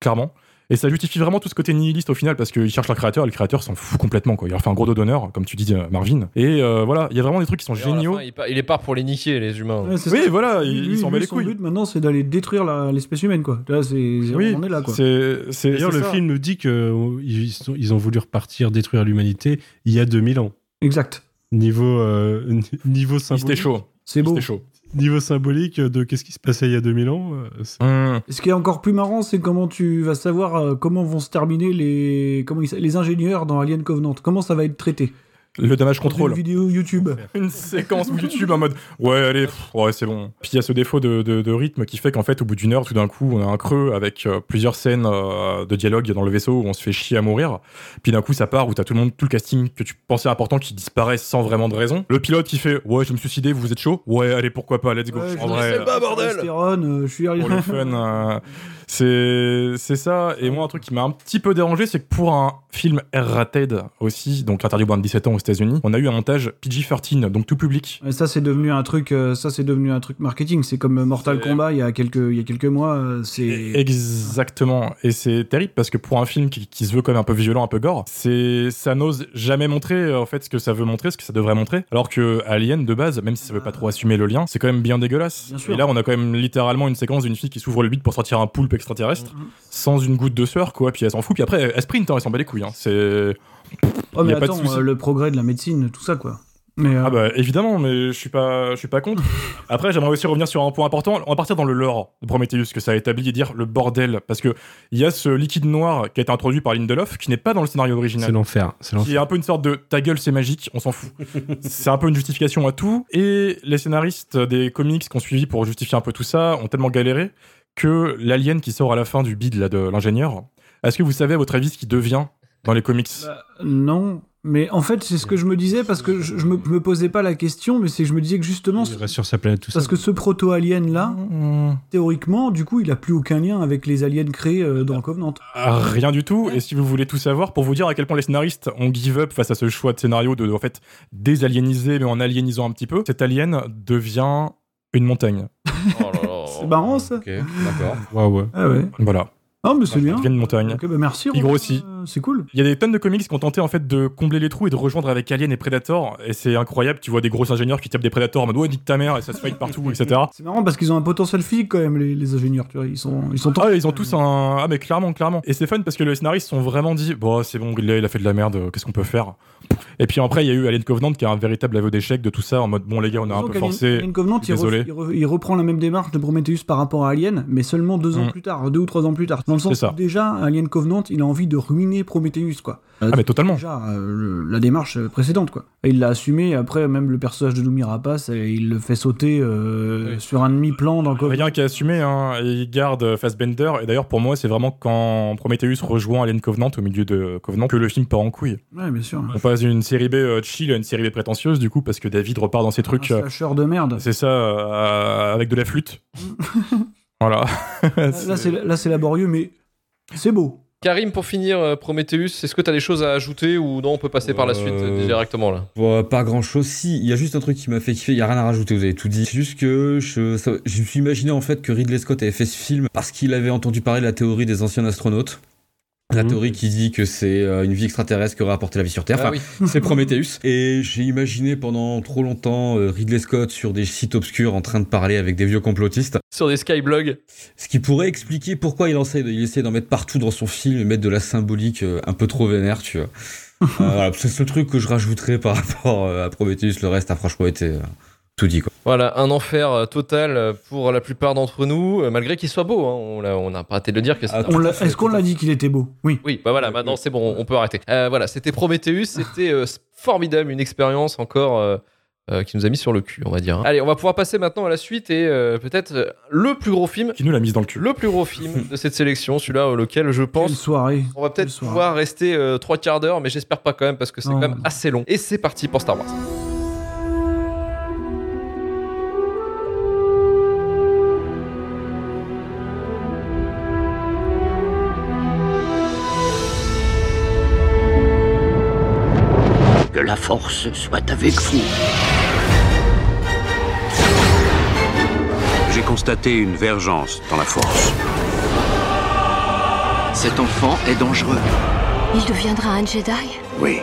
clairement. Et ça justifie vraiment tout ce côté nihiliste au final parce qu'il cherche leur créateur et le créateur s'en fout complètement. Quoi. Il leur fait un gros dos d'honneur, comme tu dis, euh, Marvin. Et euh, voilà, il y a vraiment des trucs qui sont géniaux. fin, il, part- il est part pour les niquer, les humains. Ouais, Oui, ça. voilà, Lui, il, s'en lui, les son couilles. but maintenant, c'est d'aller détruire la- l'espèce humaine, quoi. Là, c'est, Oui, on est là, quoi. D'ailleurs, le ça. film nous dit qu'ils ils ont voulu repartir, détruire l'humanité il y a 2000 ans. Exact. Niveau, euh, ni- niveau symbolique. chaud. C'est beau. C'était chaud. Niveau symbolique de qu'est-ce qui se passait il y a 2000 ans. euh, Hum. Ce qui est encore plus marrant, c'est comment tu vas savoir euh, comment vont se terminer les, comment ils- les ingénieurs dans Alien Covenant. Comment ça va être traité? Le damage control. Une vidéo YouTube. une séquence YouTube en mode ouais allez pff, ouais c'est bon. Puis il y a ce défaut de, de- de rythme qui fait qu'en fait au bout d'une heure tout d'un coup on a un creux avec euh, plusieurs scènes euh, de dialogue dans le vaisseau où on se fait chier à mourir. Puis d'un coup ça part où t'as tout le monde tout le casting que tu pensais important qui disparaît sans vraiment de raison. Le pilote qui fait ouais je me suicider vous êtes chaud? Ouais allez pourquoi pas? Let's go. Ouais, je en vrai sais pas, bordel. euh, je suis pour le fun euh, c'est c'est ça et moi un truc qui m'a un petit peu dérangé c'est que pour un film R-rated aussi donc interdit aux moins de 17 ans aux États-Unis on a eu un montage PG-13 donc tout public Et ça, c'est devenu un truc, euh, ça, c'est devenu un truc marketing. C'est comme Mortal Kombat il y a quelques, il y a quelques mois. euh, C'est, Exactement. Et c'est terrible parce que pour un film qui, qui se veut quand même un peu violent, un peu gore, c'est ça n'ose jamais montrer euh, en fait ce que ça veut montrer, ce que ça devrait montrer. Alors que Alien de base, même si ça veut pas trop assumer le lien, c'est quand même bien dégueulasse. Bien sûr. Et là, on a quand même littéralement une séquence d'une fille qui s'ouvre le bide pour sortir un poulpe extraterrestre Mhm. sans une goutte de sueur, quoi. Puis elle s'en fout. Puis après, elle sprint, hein, elle s'en bat les couilles. Hein. C'est Oh, mais y a pas de attends, euh, le progrès de la médecine, tout ça, quoi. Mais, euh, Ah bah évidemment, mais je suis pas, je suis pas contre. Après, j'aimerais aussi revenir sur un point important. On va partir dans le lore de Prometheus, que ça a établi et dire le bordel, parce que il y a ce liquide noir qui a été introduit par Lindelof, qui n'est pas dans le scénario C'est original. l'enfer. C'est Qui l'enfer. est un peu une sorte de ta gueule c'est magique, on s'en fout. c'est un peu une justification à tout. Et les scénaristes des comics qui ont suivi pour justifier un peu tout ça ont tellement galéré que l'alien qui sort à la fin du bid là, de l'ingénieur, est-ce que vous savez à votre avis ce qui devient dans les comics? Bah, non. Mais en fait, c'est ce que je me disais parce que je, je me, je me posais pas la question, mais c'est que je me disais que justement, Il reste sur sa planète tout parce que ce proto-alien là, Hmm. théoriquement, du coup, il a plus aucun lien avec les aliens créés euh, dans Covenant. Ah, Rien du tout. Et si vous voulez tout savoir, pour vous dire à quel point les scénaristes ont give up face à ce choix de scénario de, en fait, désaliéniser, mais en aliénisant un petit peu, cet alien devient une montagne. Oh là là. C'est marrant ça. Ok, d'accord. Ouais, ouais. Ah ouais. Voilà. Ah, mais c'est Il bien. devient une montagne. Ok, bah merci. Il Romain. grossit. Euh, C'est cool. Il y a des tonnes de comics qui ont tenté en fait de combler les trous et de rejoindre avec Alien et Predator. Et c'est incroyable. Tu vois des gros ingénieurs qui tapent des Predators en mode ouais, nique ta mère et ça se fight partout, etc. C'est marrant parce qu'ils ont un potentiel physique quand même, les, les ingénieurs. Tu vois, ils sont, ils sont. Ah, ils ont tous un. Ah, mais clairement, clairement. Et c'est fun parce que les scénaristes sont vraiment dit Bon, c'est bon, il a fait de la merde, qu'est-ce qu'on peut faire? Et puis après, il y a eu Alien Covenant qui est un véritable aveu d'échec de tout ça en mode Bon, les gars, on a un peu forcé. Alien Covenant, il, Désolé. re- il re- il reprend la même démarche de Prometheus par rapport à Alien, mais seulement deux ans Mm. plus tard, deux ou trois ans plus tard. Dans le sens ça. où déjà, Alien Covenant, il a envie de ruiner Prometheus, quoi. Euh, Ah, mais totalement. Déjà, euh, le- la démarche euh, précédente, quoi. Et il l'a assumé, après, même le personnage de Rapace, euh, il le fait sauter euh, Oui. sur un demi-plan dans Covenant. Rien qu'à assumer, hein, il garde Fassbender. Et d'ailleurs, pour moi, c'est vraiment quand Prometheus rejoint Alien Covenant au milieu de Covenant que le film part en couille. Ouais, bien sûr. On passe d'une série B euh, chill à une série B prétentieuse, du coup, parce que David repart dans ses trucs. Un euh, slasher de merde. c'est ça, euh, avec de la flûte. voilà. Là, c'est là, c'est laborieux, mais c'est beau. Karim, pour finir, euh, Prometheus, est-ce que tu as des choses à ajouter ou non, on peut passer par la suite euh, Euh, directement là? Bon, pas grand chose. Si, il y a juste un truc qui m'a fait kiffer. Il y a rien à rajouter. Vous avez tout dit. C'est juste que je, ça- je me suis imaginé en fait que Ridley Scott avait fait ce film parce qu'il avait entendu parler de la théorie des anciens astronautes. La Mhm. théorie qui dit que c'est euh, une vie extraterrestre qui aurait apporté la vie sur Terre. Ah oui. c'est Prometheus. Et j'ai imaginé pendant trop longtemps euh, Ridley Scott sur des sites obscurs en train de parler avec des vieux complotistes. Sur des skyblogs. Ce qui pourrait expliquer pourquoi il essaie, il essaie d'en mettre partout dans son film et mettre de la symbolique euh, un peu trop vénère, tu vois. Euh, voilà, c'est le truc que je rajouterais par rapport à Prometheus. Le reste a franchement été tout dit, quoi. Voilà, un enfer euh, total euh, pour la plupart d'entre nous, euh, malgré qu'il soit beau. hein. On n'a pas arrêté de le dire que c'est Ah, Est-ce qu'on l'a dit qu'il était beau? Oui. Oui, bah voilà, maintenant c'est bon, on peut arrêter. Euh, voilà, c'était Prometheus, c'était euh, formidable, une expérience encore euh, euh, qui nous a mis sur le cul, on va dire. hein. Allez, on va pouvoir passer maintenant à la suite et euh, peut-être euh, le plus gros film, Qui nous l'a mise dans le cul. le plus gros film de cette sélection, celui-là auquel je pense soirée. on va peut-être pouvoir rester euh, trois quarts d'heure, mais j'espère pas quand même parce que c'est quand même assez long. Et c'est parti pour Star Wars. Force soit avec vous. J'ai constaté une vergence dans la force. Cet enfant est dangereux. Il deviendra un Jedi? Oui.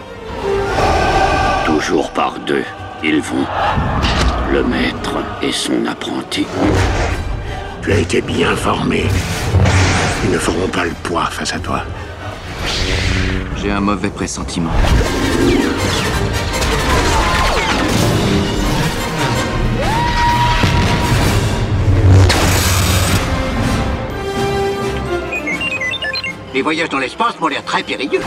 Toujours par deux, ils vont. Le maître et son apprenti. Tu as été bien formé. Ils ne feront pas le poids face à toi. J'ai un mauvais pressentiment. Les voyages dans l'espace m'ont l'air très périlleux.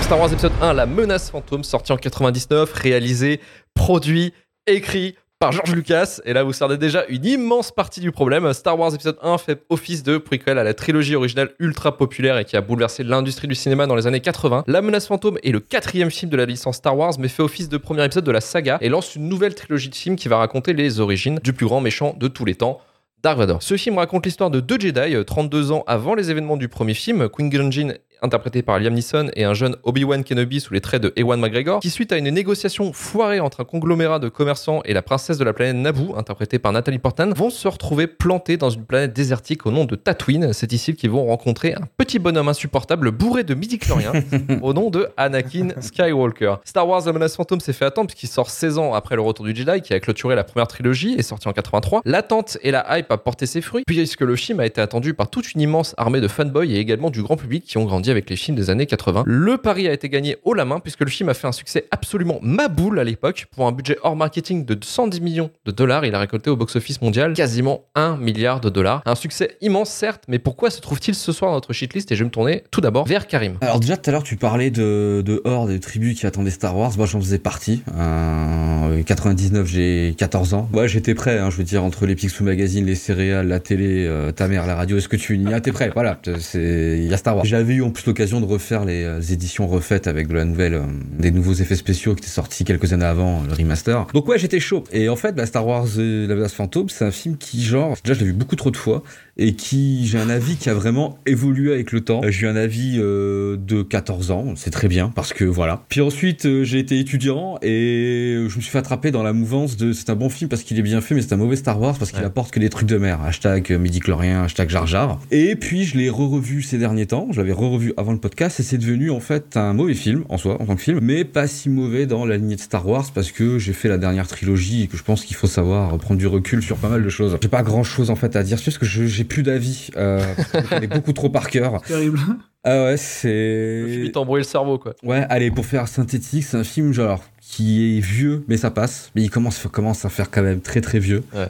Star Wars épisode 1, La menace fantôme, sorti en 99, réalisé, produit, écrit par George Lucas. Et là, vous cernez déjà une immense partie du problème. Star Wars épisode 1 fait office de prequel à la trilogie originale ultra populaire et qui a bouleversé l'industrie du cinéma dans les années 80. La menace fantôme est le quatrième film de la licence Star Wars, mais fait office de premier épisode de la saga et lance une nouvelle trilogie de films qui va raconter les origines du plus grand méchant de tous les temps. Dark Vador. Ce film raconte l'histoire de deux Jedi, euh, 32 ans avant les événements du premier film, Qui-Gon Jinn interprété par Liam Neeson et un jeune Obi-Wan Kenobi sous les traits de Ewan McGregor, qui suite à une négociation foirée entre un conglomérat de commerçants et la princesse de la planète Naboo, interprétée par Nathalie Portman, vont se retrouver plantés dans une planète désertique au nom de Tatooine. C'est ici qu'ils vont rencontrer un petit bonhomme insupportable bourré de midi-chloriens au nom de Anakin Skywalker. Star Wars La menace fantôme s'est fait attendre puisqu'il sort 16 ans après le retour du Jedi qui a clôturé la première trilogie et sorti en 83. L'attente et la hype a porté ses fruits puisque le film a été attendu par toute une immense armée de fanboys et également du grand public qui ont grandi avec les films des années 80. Le pari a été gagné haut la main puisque le film a fait un succès absolument maboule à l'époque. Pour un budget hors marketing de 110 millions de dollars, il a récolté au box-office mondial quasiment 1 milliard de dollars. Un succès immense certes, mais pourquoi se trouve-t-il ce soir dans notre shitlist? Et je vais me tourner tout d'abord vers Karim. Alors déjà tout à l'heure tu parlais de, de Horde et de tribus qui attendaient Star Wars. Moi j'en faisais partie. Euh, 99 j'ai 14 ans. Ouais j'étais prêt. Hein, je veux dire entre les Picsou Magazine, les céréales, la télé, euh, ta mère, la radio. Est-ce que tu y es T'es prêt? Voilà. Il y a Star Wars. J'avais eu en l'occasion de refaire les, euh, éditions refaites avec la nouvelle, euh, des nouveaux effets spéciaux qui étaient sortis quelques années avant le remaster. Donc ouais j'étais chaud. Et en fait bah, Star Wars euh, la menace fantôme c'est un film qui genre déjà je l'ai vu beaucoup trop de fois et qui j'ai un avis qui a vraiment évolué avec le temps. J'ai eu un avis euh, de 14 ans, c'est très bien parce que voilà. Puis ensuite euh, j'ai été étudiant et je me suis fait attraper dans la mouvance de c'est un bon film parce qu'il est bien fait mais c'est un mauvais Star Wars parce qu'il apporte que des trucs de mer. Hashtag midi-chlorien, hashtag Jar Jar. Et puis je l'ai re-revu ces derniers temps, je l'avais re-revu avant le podcast et c'est devenu en fait un mauvais film en soi en tant que film mais pas si mauvais dans la lignée de Star Wars parce que j'ai fait la dernière trilogie et que je pense qu'il faut savoir prendre du recul sur pas mal de choses. J'ai pas grand chose en fait à dire parce que j'ai plus d'avis. Euh, connais beaucoup trop par cœur. Terrible. Ah ouais, c'est. Il t'embrouille le cerveau, quoi. Ouais, allez, pour faire synthétique, c'est un film genre qui est vieux, mais ça passe. Mais il commence, commence à faire quand même très très vieux. Ouais.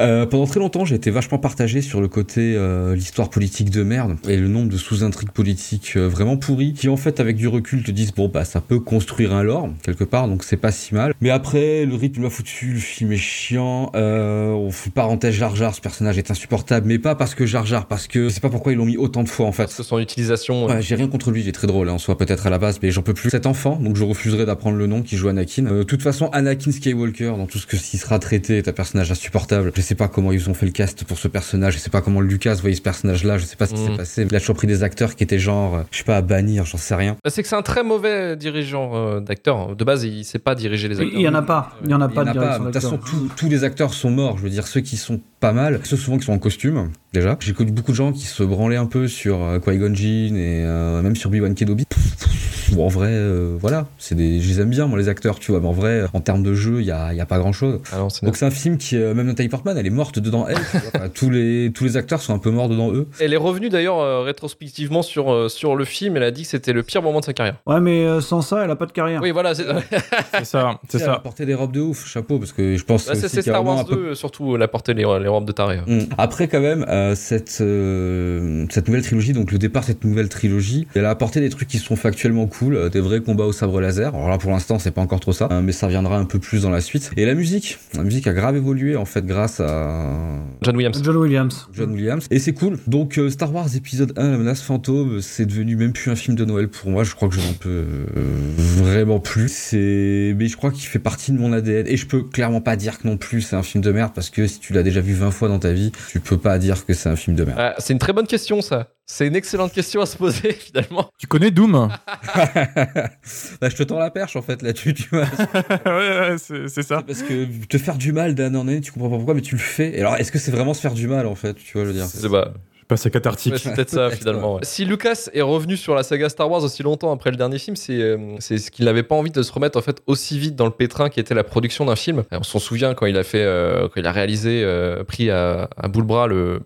Euh, pendant très longtemps, j'ai été vachement partagé sur le côté euh, l'histoire politique de merde et le nombre de sous-intrigues politiques euh, vraiment pourries qui en fait avec du recul te disent bon bah ça peut construire un lore quelque part donc c'est pas si mal. Mais après le rythme m'a foutu, le film est chiant. Euh, on fait parenthèse Jar Jar, ce personnage est insupportable, mais pas parce que Jar Jar, parce que je sais pas pourquoi ils l'ont mis autant de fois en fait. Parce que son utilisation. Ouais, j'ai rien contre lui, il est très drôle hein, en soi peut-être à la base, mais j'en peux plus. Cet enfant, donc je refuserai d'apprendre le nom qui joue Anakin. Euh, De toute façon, Anakin Skywalker, dans tout ce que s'y sera traité, est un personnage insupportable. Sais pas comment ils ont fait le cast pour ce personnage, je sais pas comment Lucas voyait ce personnage-là, je sais pas ce qui s'est passé. Il a toujours pris des acteurs qui étaient genre, euh, je sais pas, à bannir, j'en sais rien. Bah, C'est que c'est un très mauvais dirigeant euh, d'acteur. De base, il sait pas diriger les acteurs. Il y en a pas. Il y en a pas de toute façon, tous les acteurs sont morts. Je veux dire, ceux qui sont pas mal, ceux souvent qui sont en costume, déjà. J'ai connu beaucoup de gens qui se branlaient un peu sur euh, Qui-Gon Jinn et euh, même sur Obi-Wan Kenobi. Bon, en vrai, euh, voilà, c'est des, je les aime bien, moi, les acteurs, tu vois, mais en vrai, en termes de jeu, il y a, il y a pas grand chose. Ah non, Donc c'est un film qui, euh, même Nathalie Portman, elle est morte dedans, elle. tu vois. Enfin, tous les, tous les acteurs sont un peu morts dedans, eux. Elle est revenue d'ailleurs euh, rétrospectivement sur, euh, sur le film. Elle a dit que c'était le pire moment de sa carrière. Ouais, mais euh, sans ça, elle a pas de carrière. Oui, voilà, c'est C'est ça, c'est Elle a ça. porté des robes de ouf, chapeau, parce que je pense Bah, c'est aussi c'est a Star Wars un peu 2, surtout, elle a porté les, les robes de taré. Mm. Après, quand même, euh, cette, euh, cette nouvelle trilogie, donc le départ de cette nouvelle trilogie, elle a apporté des trucs qui sont factuellement cool, euh, des vrais combats au sabre laser. Alors là, pour l'instant, c'est pas encore trop ça, euh, mais ça viendra un peu plus dans la suite. Et la musique, la musique a grave évolué, en fait, grâce à John Williams. John Williams. John Williams. Et c'est cool. Donc, euh, Star Wars épisode 1, la menace fantôme, c'est devenu même plus un film de Noël pour moi. Je crois que je n'en peux euh, vraiment plus. C'est, mais je crois qu'il fait partie de mon ADN. Et je peux clairement pas dire que non plus c'est un film de merde parce que si tu l'as déjà vu 20 fois dans ta vie, tu peux pas dire que c'est un film de merde. Ah, c'est une très bonne question, ça. C'est une excellente question à se poser, finalement. Tu connais Doom Bah, je te tends la perche en fait là-dessus, tu vois. Ouais, ouais, c'est ça. Parce que te faire du mal d'un an en année, tu comprends pas pourquoi, mais tu le fais. Et alors, est-ce que c'est vraiment se faire du mal en fait, tu vois, je veux dire? C'est bah, Pas cathartique. Ouais, c'est peut-être ça finalement. ouais. Si Lucas est revenu sur la saga Star Wars aussi longtemps après le dernier film, c'est euh, c'est ce qu'il n'avait pas envie de se remettre en fait aussi vite dans le pétrin qui était la production d'un film. Et on s'en souvient quand il a fait, euh, quand il a réalisé, euh, pris à, à bout le bras le,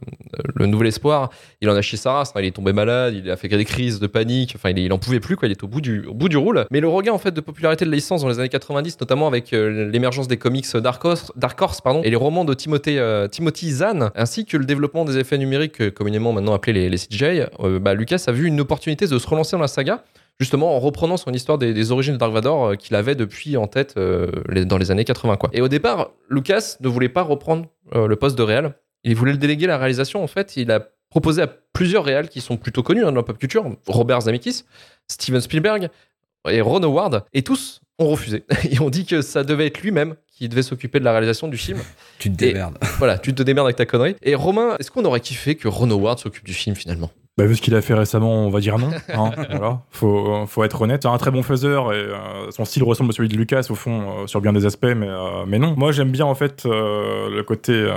le Nouvel Espoir. Il en a chié sa race. hein. Il est tombé malade, il a fait des crises de panique. Enfin, il, il en pouvait plus. Quoi. Il est au bout du, au bout du roule. Mais le regain en fait de popularité de la licence dans les années 90, notamment avec euh, l'émergence des comics Dark Horse, Dark Horse pardon, et les romans de Timothée, euh, Timothy Zahn, ainsi que le développement des effets numériques euh, maintenant appelés les, les CGI, euh, bah, Lucas a vu une opportunité de se relancer dans la saga. Justement en reprenant son histoire des, origines de Dark Vador euh, qu'il avait depuis en tête euh, dans les années 80 quoi. Et au départ, Lucas ne voulait pas reprendre le poste de réal. Il voulait le déléguer la réalisation. En fait, il a proposé à plusieurs réals qui sont plutôt connus hein, dans la pop culture, Robert Zemeckis, Steven Spielberg et Ron Howard, et tous ont refusé. Ils ont dit que ça devait être lui-même qui devait s'occuper de la réalisation du film. Tu te Et- démerdes. Voilà, tu te démerdes avec ta connerie. Et Romain, est-ce qu'on aurait kiffé que Ron Howard s'occupe du film finalement? Bah, vu ce qu'il a fait récemment, on va dire non. hein, voilà. faut, faut être honnête. C'est un très bon faiseur et euh, son style ressemble à celui de Lucas au fond euh, sur bien des aspects, mais, euh, mais non. Moi j'aime bien en fait le côté.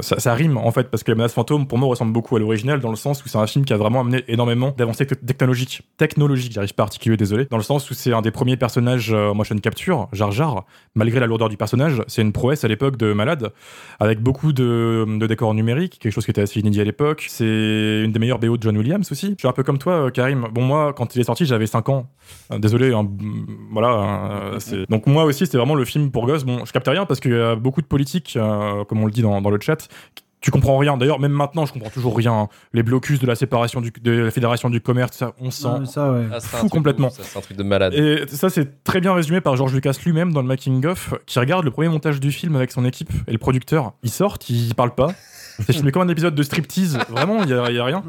ça, ça rime en fait parce que La menace fantôme pour moi ressemble beaucoup à l'original dans le sens où c'est un film qui a vraiment amené énormément d'avancées te- technologiques. Technologiques, j'arrive pas à articuler, désolé. Dans le sens où c'est un des premiers personnages motion capture, Jar Jar, malgré la lourdeur du personnage, c'est une prouesse à l'époque de malade avec beaucoup de, de décors numériques, quelque chose qui était assez inédit à l'époque. C'est une des meilleures BO de John John Williams aussi. Je suis un peu comme toi, euh, Karim. Bon, moi, quand il est sorti, j'avais 5 ans. Euh, désolé, hein, mm, voilà. euh, Donc, moi aussi, c'était vraiment le film pour gosses. Bon, je capte rien parce qu'il y a beaucoup de politique, euh, comme on le dit dans, dans le chat. Tu comprends rien. D'ailleurs, même maintenant, je comprends toujours rien. hein. Les blocus de la séparation du, de la fédération du commerce, ça, on s'en ça, ouais. Ah, fout complètement. ouf, ça, C'est un truc de malade. Et ça, c'est très bien résumé par George Lucas lui-même dans le making of, qui regarde le premier montage du film avec son équipe et le producteur. Ils sortent, ils parlent pas. C'est filmé comme un épisode de striptease. Vraiment, il y a, il y a rien.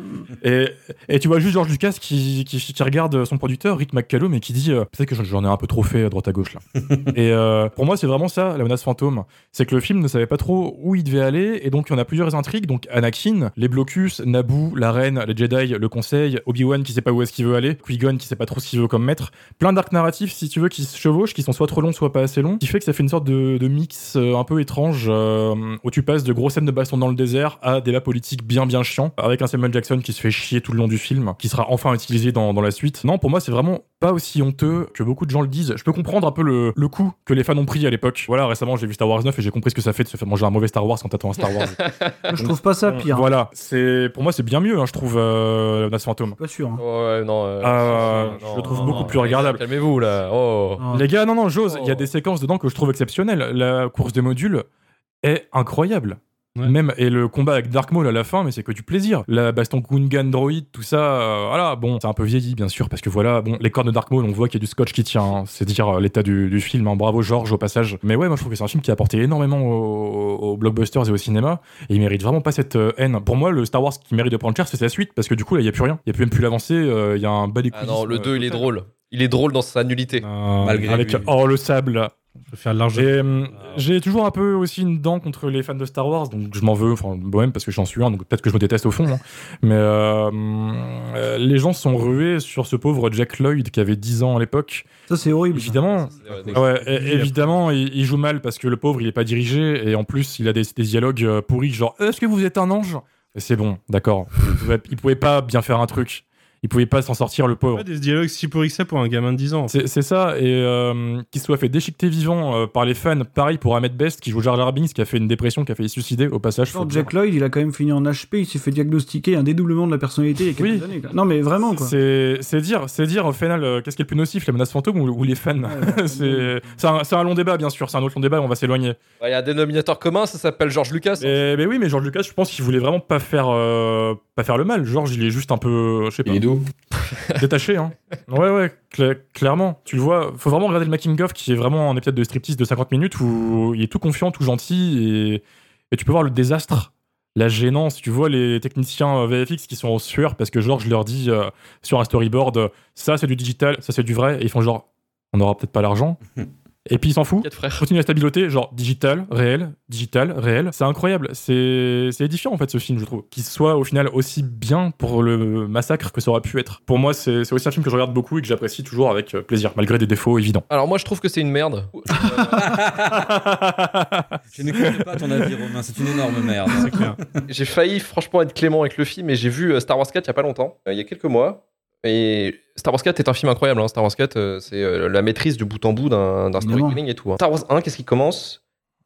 Et, et tu vois juste George Lucas qui, qui, qui regarde son producteur, Rick McCallum, et qui dit euh, Peut-être que j'en- j'en ai un peu trop fait à droite à gauche là. et euh, pour moi, c'est vraiment ça, la menace fantôme. C'est que le film ne savait pas trop où il devait aller, et donc il y en a plusieurs intrigues. Donc Anakin, les Blocus, Naboo, la Reine, les Jedi, le Conseil, Obi-Wan qui sait pas où est-ce qu'il veut aller, Qui-Gon qui sait pas trop ce qu'il veut comme maître. Plein d'arcs narratifs, si tu veux, qui se chevauchent, qui sont soit trop longs, soit pas assez longs, qui fait que ça fait une sorte de, mix euh, un peu étrange euh, où tu passes de grosses scènes de baston dans le désert à des débats politiques bien bien chiants, avec un Samuel Jackson qui se fait chier tout le long du film, qui sera enfin utilisé dans, dans la suite. Non, pour moi, c'est vraiment pas aussi honteux que beaucoup de gens le disent. Je peux comprendre un peu le, le coup que les fans ont pris à l'époque. Voilà, récemment, j'ai vu Star Wars 9 et j'ai compris ce que ça fait de se faire manger un mauvais Star Wars quand t'attends un Star Wars. Je trouve pas ça pire. hein. Voilà, c'est pour moi c'est bien mieux, hein, je trouve euh, Menace Fantôme. Pas sûr. hein. Ouais, non. euh, Euh, non, je le trouve non, beaucoup non. plus regardable. Calmez-vous là. Oh. Non. Les gars, non, non, j'ose. Il y a Oh. des séquences dedans que je trouve exceptionnelles. La course des modules est incroyable. Ouais. Même, et le combat avec Dark Maul à la fin, mais c'est que du plaisir. La baston Gungan Droid, tout ça, euh, voilà, bon, c'est un peu vieilli, bien sûr, parce que voilà, bon, les cornes de Dark Maul, on voit qu'il y a du scotch qui tient, hein. c'est dire euh, l'état du, du film, hein. bravo George au passage. Mais ouais, moi je trouve que c'est un film qui a apporté énormément aux, aux blockbusters et au cinéma, et il mérite vraiment pas cette euh, haine. Pour moi, le Star Wars qui mérite de prendre cher, c'est sa suite, parce que du coup, là, il y a plus rien. Il y a plus même plus l'avancée, euh, il y a un bas des Ah non, le coulisses, 2 euh, il est drôle. Il est drôle dans sa nullité. Malgré Avec, lui. oh, le sable. Je peux faire large. Euh, j'ai toujours un peu aussi une dent contre les fans de Star Wars, donc je m'en veux, enfin, moi-même, parce que j'en suis un, donc peut-être que je me déteste au fond. hein. Mais euh, euh, les gens se sont rués sur ce pauvre Jack Lloyd qui avait 10 ans à l'époque. Ça, c'est horrible. ça. Évidemment, Ouais, ouais, é- évidemment, il, il joue mal parce que le pauvre, il est pas dirigé, et en plus, il a des, des dialogues euh, pourris, genre Est-ce que vous êtes un ange? Et C'est bon, d'accord. Il, pouvait- il pouvait pas bien faire un truc. Il pouvait pas s'en sortir, le pauvre. Pas des dialogues si pourris que ça pour un gamin de 10 ans. C'est c'est ça, et euh, qu'il soit fait déchiqueter vivant euh, par les fans. Pareil pour Ahmed Best, qui joue Jar Jar Binks, qui a fait une dépression, qui a fait se suicider au passage. dire. Jack Lloyd, il a quand même fini en HP, il s'est fait diagnostiquer un dédoublement de la personnalité il y a quelques Oui. années. quoi. Non, mais vraiment, quoi. C'est c'est dire, c'est dire au final, euh, qu'est-ce qui est le plus nocif, la menace fantôme ou, ou les fans? C'est c'est un, long débat, bien sûr, c'est un autre long débat, on va s'éloigner. Ouais, Il y a un dénominateur commun, ça s'appelle George Lucas. Mais, mais oui, mais George Lucas, je pense qu'il voulait vraiment pas faire, euh, pas faire le mal. George, il est juste un peu, je sais pas, Il est doux. détaché. Hein. Ouais, ouais, cla- clairement. Tu le vois, faut vraiment regarder le making-of qui est vraiment un épisode de striptease de 50 minutes où il est tout confiant, tout gentil et, et tu peux voir le désastre. La gênance, tu vois les techniciens euh, VFX qui sont en sueur parce que George leur dit euh, sur un storyboard euh, ça c'est du digital, ça c'est du vrai, et ils font genre on aura peut-être pas l'argent. Et puis il s'en fout. Quatre frères. Continue la stabilité, genre digital, réel, digital, réel. C'est incroyable. C'est c'est édifiant en fait ce film, je trouve. Qu'il soit au final aussi bien pour le massacre que ça aurait pu être. Pour moi, c'est c'est aussi un film que je regarde beaucoup et que j'apprécie toujours avec euh, plaisir, malgré des défauts évidents. Alors moi je trouve que c'est une merde. Je n'écoutais pas ton avis, Romain. C'est une énorme merde. J'ai failli franchement être clément avec le film et j'ai vu euh, Star Wars 4 il y a pas longtemps, euh, il y a quelques mois. Et Star Wars 4 est un film incroyable. hein. Star Wars 4, euh, c'est euh, la maîtrise du bout en bout d'un storytelling et tout. hein. Star Wars 1, qu'est-ce qui commence?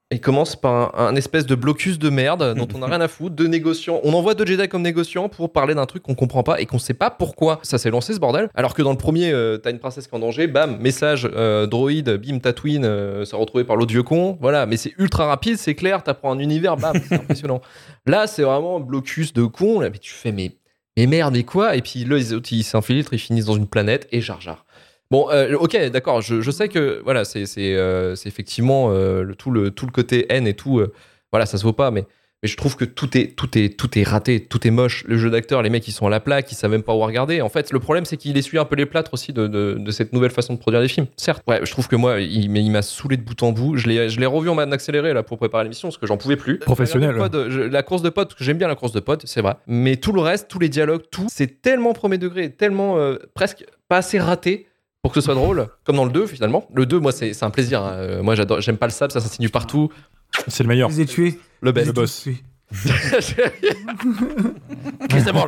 Il commence par un, un espèce de blocus de merde dont on n'a rien à foutre, de négociants. On envoie deux Jedi comme négociants pour parler d'un truc qu'on comprend pas et qu'on sait pas pourquoi ça s'est lancé ce bordel. Alors que dans le premier, euh, t'as une princesse qui est en danger, bam, message, euh, droïde, bim, Tatooine, euh, se retrouver par l'autre vieux con. Voilà, mais c'est ultra rapide, c'est clair, t'apprends un univers, bam, c'est impressionnant. Là, c'est vraiment un blocus de con. Là, mais tu fais, mais, mais merde, mais quoi? Et puis là, ils s'infiltrent, ils finissent dans une planète et Jar Jar. Bon, euh, ok, d'accord. Je, sais que voilà, c'est euh, effectivement euh, tout le côté haine et tout. voilà, ça se vaut pas, mais mais je trouve que tout est tout est tout est raté, tout est moche. Le jeu d'acteur, les mecs, ils sont à la plaque, ils savent même pas où regarder. En fait, le problème, c'est qu'il essuie un peu les plâtres aussi de, de, de cette nouvelle façon de produire des films. Certes, ouais, je trouve que moi, il, m'a saoulé de bout en bout. Je l'ai je l'ai revu en mode accéléré là pour préparer l'émission parce que j'en pouvais plus. Professionnel. Le pod, je- la course de potes, parce que j'aime bien la course de potes, c'est vrai. Mais tout le reste, tous les dialogues, tout, c'est tellement premier degré, tellement euh, presque pas assez raté pour que ce soit drôle, comme dans le 2 finalement. Le 2, moi, c'est c'est un plaisir. hein. Euh, moi, j'adore, j'aime pas le sable, ça s'insinue partout. C'est le meilleur. Les ai tués. Le best. boss. Chris Evans.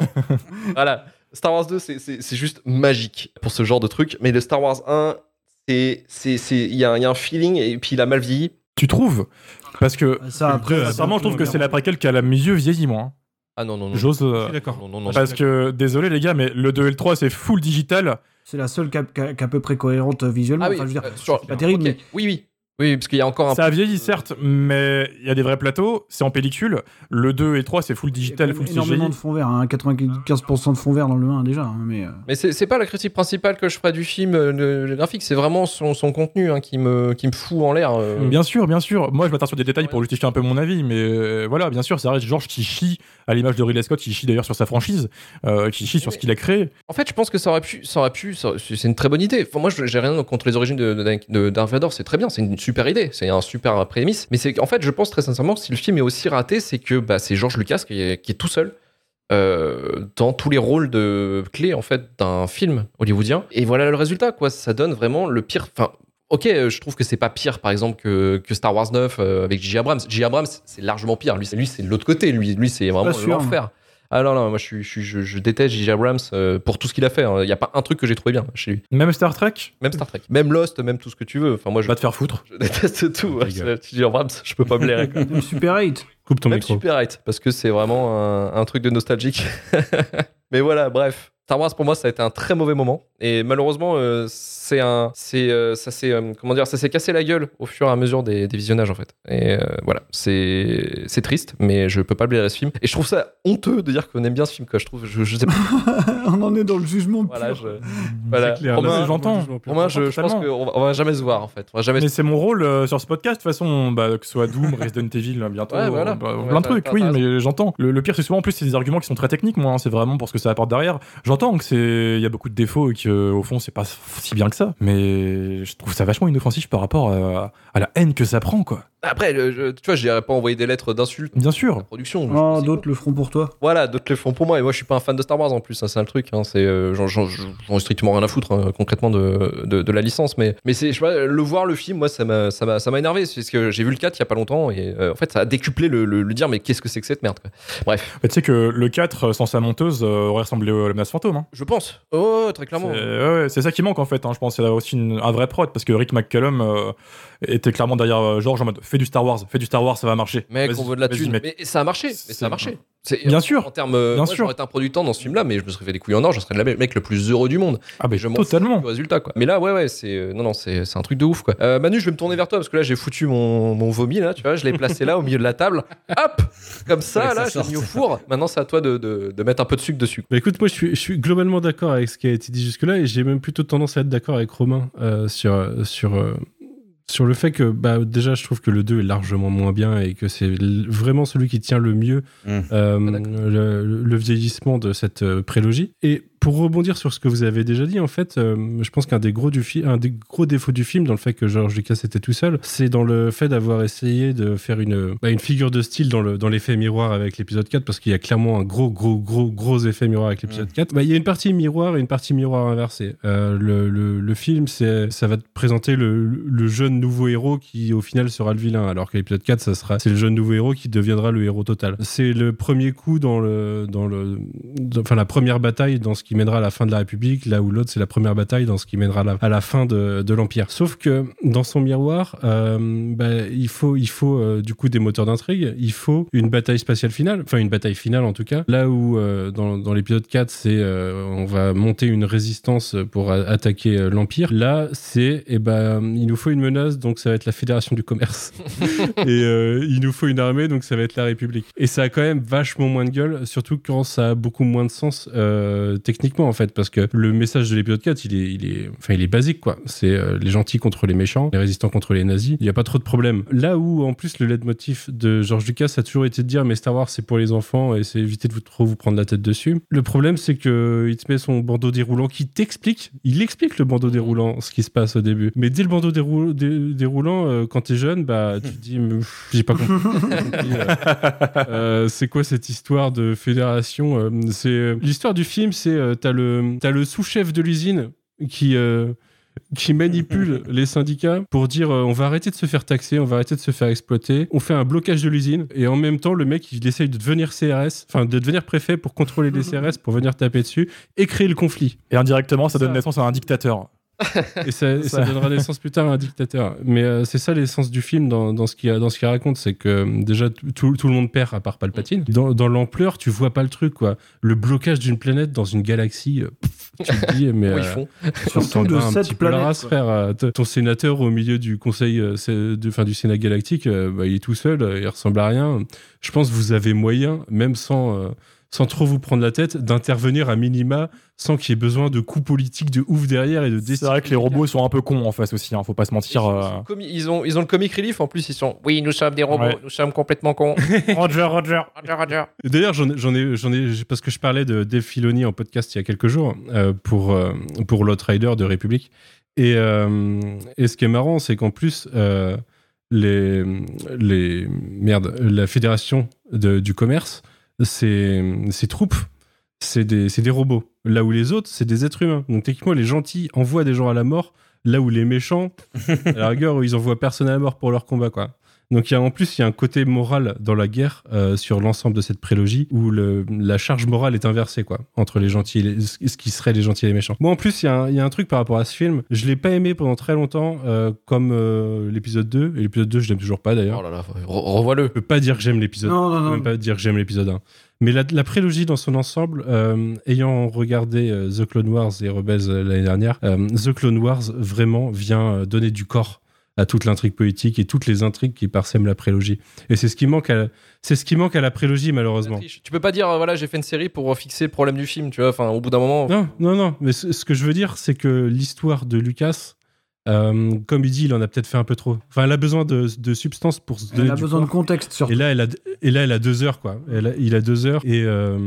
voilà. Star Wars 2, c'est- c'est c'est juste magique pour ce genre de truc. Mais le Star Wars 1, c'est c'est- c'est- il y, a y a un feeling et puis il a mal vieilli. Tu trouves? Parce que Ça, après, sincèrement, je trouve que c'est l'après-quel qui a la mieux vieilli, moi. hein. Ah non, non, non. J'ose. euh, Je suis d'accord. Non, non, non. Parce que, désolé les gars, mais le 2 et le 3, c'est full digital. C'est la seule qui est qui est à peu près cohérente visuellement. Ah oui, Enfin, je veux dire, euh, sur- c'est pas terrible, ok. mais Oui, oui. Oui, parce qu'il y a encore un Ça a vieilli, certes, mais il y a des vrais plateaux, c'est en pellicule. Le 2 et 3, c'est full digital, full énormément CGI. de fond vert, hein, 95% de fond vert dans le 1 déjà. hein, mais euh, Mais c'est pas la critique principale que je ferais du film, euh, le, le graphique, c'est vraiment son, son contenu hein, qui, me, qui me fout en l'air. euh. Bien sûr, bien sûr. Moi, je m'attarde sur des détails pour justifier un peu mon avis, mais euh, voilà, bien sûr, ça reste George qui chie à l'image de Ridley Scott, qui chie d'ailleurs sur sa franchise, euh, qui chie sur ce qu'il a créé. En fait, je pense que ça aurait pu, ça aurait pu, c'est une très bonne idée. Enfin, moi, j'ai rien contre les origines de, de, c'est très bien, c'est une super idée, c'est un super prémisse. Mais c'est, en fait, je pense très sincèrement que si le film est aussi raté, c'est que bah, c'est George Lucas qui est, qui est tout seul. euh, dans tous les rôles de clés en fait d'un film hollywoodien et voilà le résultat quoi ça donne vraiment le pire enfin ok euh, je trouve que c'est pas pire par exemple que, que Star Wars 9 euh, avec J. Abrams J. Abrams c'est largement pire lui c'est lui c'est de l'autre côté lui lui c'est vraiment sûr, l'enfer ah non, non, moi je, suis, je, suis- je, je déteste J.J. Abrams euh, pour tout ce qu'il a fait. Il n'y a pas un truc que j'ai trouvé bien chez lui. Même Star Trek Même Star Trek. Même Lost, même tout ce que tu veux. Enfin, moi, je, Va te faire foutre. je déteste tout. ouais. J.J. Abrams, je peux pas me l'air. quoi. même Super 8. Coupe ton Même micro. Super 8, parce que c'est vraiment un, un truc de nostalgique. Mais voilà, bref. Star Wars pour moi ça a été un très mauvais moment et malheureusement euh, c'est un c'est euh, ça s'est euh, comment dire ça s'est cassé la gueule au fur et à mesure des, des visionnages en fait et euh, voilà c'est c'est triste mais je peux pas blairer ce film et je trouve ça honteux de dire qu'on aime bien ce film quoi je trouve je, je sais pas On en est dans le jugement. voilà pur. je voilà C'est clair, Romain, là, j'entends. Romain, je, je pense qu'on va, on va jamais se voir en fait on va jamais Mais c'est mon rôle euh, sur ce podcast, de toute façon, bah, que ce soit Doom, Resident Evil, bientôt, Ouais, voilà. bah, Ouais, plein de trucs, oui, mais j'entends. Le, le pire, c'est souvent en plus, c'est des arguments qui sont très techniques, moi, hein, c'est vraiment pour ce que ça apporte derrière. J'entends que c'est, il y a beaucoup de défauts et que, au fond, c'est pas si bien que ça, mais je trouve ça vachement inoffensif par rapport à, à la haine que ça prend, quoi. Après le- je- tu vois je dirais pas envoyer des lettres d'insultes Bien à la sûr. production Oh, d'autres le feront pour toi. Voilà, d'autres le font pour moi. Et moi, je suis pas un fan de Star Wars en plus. hein, c'est un truc. hein, c'est, euh, j'en, ai strictement rien à foutre hein, concrètement de, de, de la licence. Mais, mais c'est, je sais pas, le voir le film, moi, ça m'a, ça m'a, ça m'a énervé. C'est parce que j'ai vu le 4 il y a pas longtemps et euh, en fait, ça a décuplé le, le, le dire. Mais qu'est-ce que c'est que cette merde quoi. Bref, tu sais que le 4, sans sa monteuse, euh, aurait ressemblé à la menace fantôme. Hein. je pense. Oh, très clairement. C'est ouais, ouais, c'est ça qui manque en fait. hein. Je pense qu'il y a aussi une- un vrai prod parce que Rick McCallum euh, était clairement derrière euh, George en mode fais du Star Wars, fais du Star Wars, ça va marcher. Mec, on veut de la thune. Mais ça a marché. Mais ça a marché. C'est- Bien sûr. En termes, euh, Bien moi, sûr. j'aurais été un producteur dans ce film-là, mais je me serais fait des couilles en or. Je serais le mec le plus heureux du monde. Ah, bah, je totalement. du résultat quoi. Mais là ouais ouais c'est euh, non non c'est c'est un truc de ouf quoi. Euh, Manu je vais me tourner vers toi parce que là j'ai foutu mon, mon vomi là tu vois je l'ai placé là au milieu de la table. Hop comme ça là l'ai mis au four. Maintenant c'est à toi de, de, de mettre un peu de sucre dessus. Bah écoute, moi je suis, je suis globalement d'accord avec ce qui a été dit jusque-là et j'ai même plutôt tendance à être d'accord avec Romain euh, sur, sur, euh, sur le fait que bah, déjà je trouve que le 2 est largement moins bien et que c'est vraiment celui qui tient le mieux Mm. euh, Ah, le vieillissement de cette euh, prélogie. Et pour rebondir sur ce que vous avez déjà dit, en fait, euh, je pense qu'un des gros du fi- un des gros défauts du film, dans le fait que George Lucas était tout seul, c'est dans le fait d'avoir essayé de faire une, bah, une figure de style dans le dans l'effet miroir avec l'épisode 4, parce qu'il y a clairement un gros gros gros gros effet miroir avec l'épisode 4. Bah, il y a une partie miroir et une partie miroir inversée. Euh, le, le, le film, c'est ça va te présenter le, le jeune nouveau héros qui au final sera le vilain, alors que l'épisode 4, ça sera c'est le jeune nouveau héros qui deviendra le héros total. C'est le premier coup dans le dans le dans- enfin la première bataille dans ce qui mènera à la fin de la République, là où l'autre c'est la première bataille dans ce qui mènera à la, à la fin de, de l'Empire. Sauf que dans son miroir, euh, bah, il faut il faut euh, du coup des moteurs d'intrigue, il faut une bataille spatiale finale, enfin une bataille finale en tout cas. Là où euh, dans, dans l'épisode 4 c'est on va monter une résistance pour attaquer l'Empire. Là c'est eh ben il nous faut une menace donc ça va être la Fédération du commerce et il nous faut une armée, donc ça va être la République. Et ça a quand même vachement moins de gueule, surtout quand ça a beaucoup moins de sens euh, techniquement en fait, parce que le message de l'épisode 4, il est, il est, enfin, il est basique quoi. C'est euh, les gentils contre les méchants, les résistants contre les nazis. Il n'y a pas trop de problème. Là où en plus le leitmotiv de George Lucas a toujours été de dire mais Star Wars c'est pour les enfants et c'est éviter de vous, trop vous prendre la tête dessus. Le problème c'est que il te met son bandeau déroulant qui t'explique, il explique le bandeau déroulant, ce qui se passe au début. Mais dès le bandeau dérou- dé- déroulant, euh, quand t'es jeune, bah tu te dis j'ai pas compris. Euh, c'est quoi cette histoire de fédération C'est l'histoire du film, c'est euh, t'as le sous-chef de l'usine qui euh, qui manipule les syndicats pour dire euh, on va arrêter de se faire taxer, on va arrêter de se faire exploiter, on fait un blocage de l'usine et en même temps le mec il essaye de devenir CRS, enfin de devenir préfet pour contrôler les CRS pour venir taper dessus et créer le conflit. Et indirectement, ça donne naissance à un dictateur. et ça, ça. donnera naissance plus tard à un dictateur. Mais euh, c'est ça l'essence du film dans, dans ce qu'il raconte, c'est que euh, déjà tout, tout, le monde perd à part Palpatine. Dans, dans l'ampleur, tu vois pas le truc quoi. Le blocage d'une planète dans une galaxie, euh, tu te dis mais ils font. surtout de un cette planète, frère. Ton sénateur au milieu du conseil de, fin, du Sénat galactique, bah, il est tout seul, il ressemble à rien. Je pense que vous avez moyen, même sans sans trop vous prendre la tête, d'intervenir à minima sans qu'il y ait besoin de coups politiques de ouf derrière et de C'est vrai que les robots sont un peu cons en face aussi, hein, faut pas se mentir. Ils, euh. ils, ont, ils ont le comic relief en plus, ils sont oui, nous sommes des robots, nous sommes complètement cons. Roger, Roger. Roger, Roger. D'ailleurs, j'en ai, j'en ai, parce que je parlais de Dave Filoni en podcast il y a quelques jours euh, pour, euh, pour Rider de République. Et, euh, et ce qui est marrant, c'est qu'en plus, les, les, merde, la fédération de, du commerce ces, ces troupes, c'est des, des, robots. Là où les autres, c'est des êtres humains. Donc techniquement, les gentils envoient des gens à la mort, là où les méchants, à la rigueur, ils envoient personne à la mort pour leur combat, quoi. Donc il y a, en plus, il y a un côté moral dans la guerre euh, sur l'ensemble de cette prélogie où le, la charge morale est inversée quoi entre les gentils et les, ce qui serait les gentils et les méchants. Moi en plus, il y, a un, il y a un truc par rapport à ce film. Je l'ai pas aimé pendant très longtemps euh, comme euh, l'épisode 2 et l'épisode 2 je l'aime toujours pas d'ailleurs. Oh là là, revois-le. Je peux pas dire que j'aime l'épisode. Non, non, non. Je peux même pas dire que j'aime l'épisode 1. Mais la, la, prélogie dans son ensemble, euh, ayant regardé euh, The Clone Wars et Rebels euh, l'année dernière, The Clone Wars vraiment vient donner du corps à toute l'intrigue politique et toutes les intrigues qui parsèment la prélogie. Et c'est ce qui manque à, c'est ce qui manque à la prélogie malheureusement. Tu peux pas dire voilà j'ai fait une série pour fixer le problème du film, tu vois. Enfin au bout d'un moment. Non non non. Mais ce que je veux dire c'est que l'histoire de Lucas euh, comme il dit, il en a peut-être fait un peu trop. Enfin, elle a besoin de, de substance pour se donner. Elle a besoin de contexte, surtout. Et là, elle a, et là, elle a deux heures, quoi. Elle il a deux heures et, euh,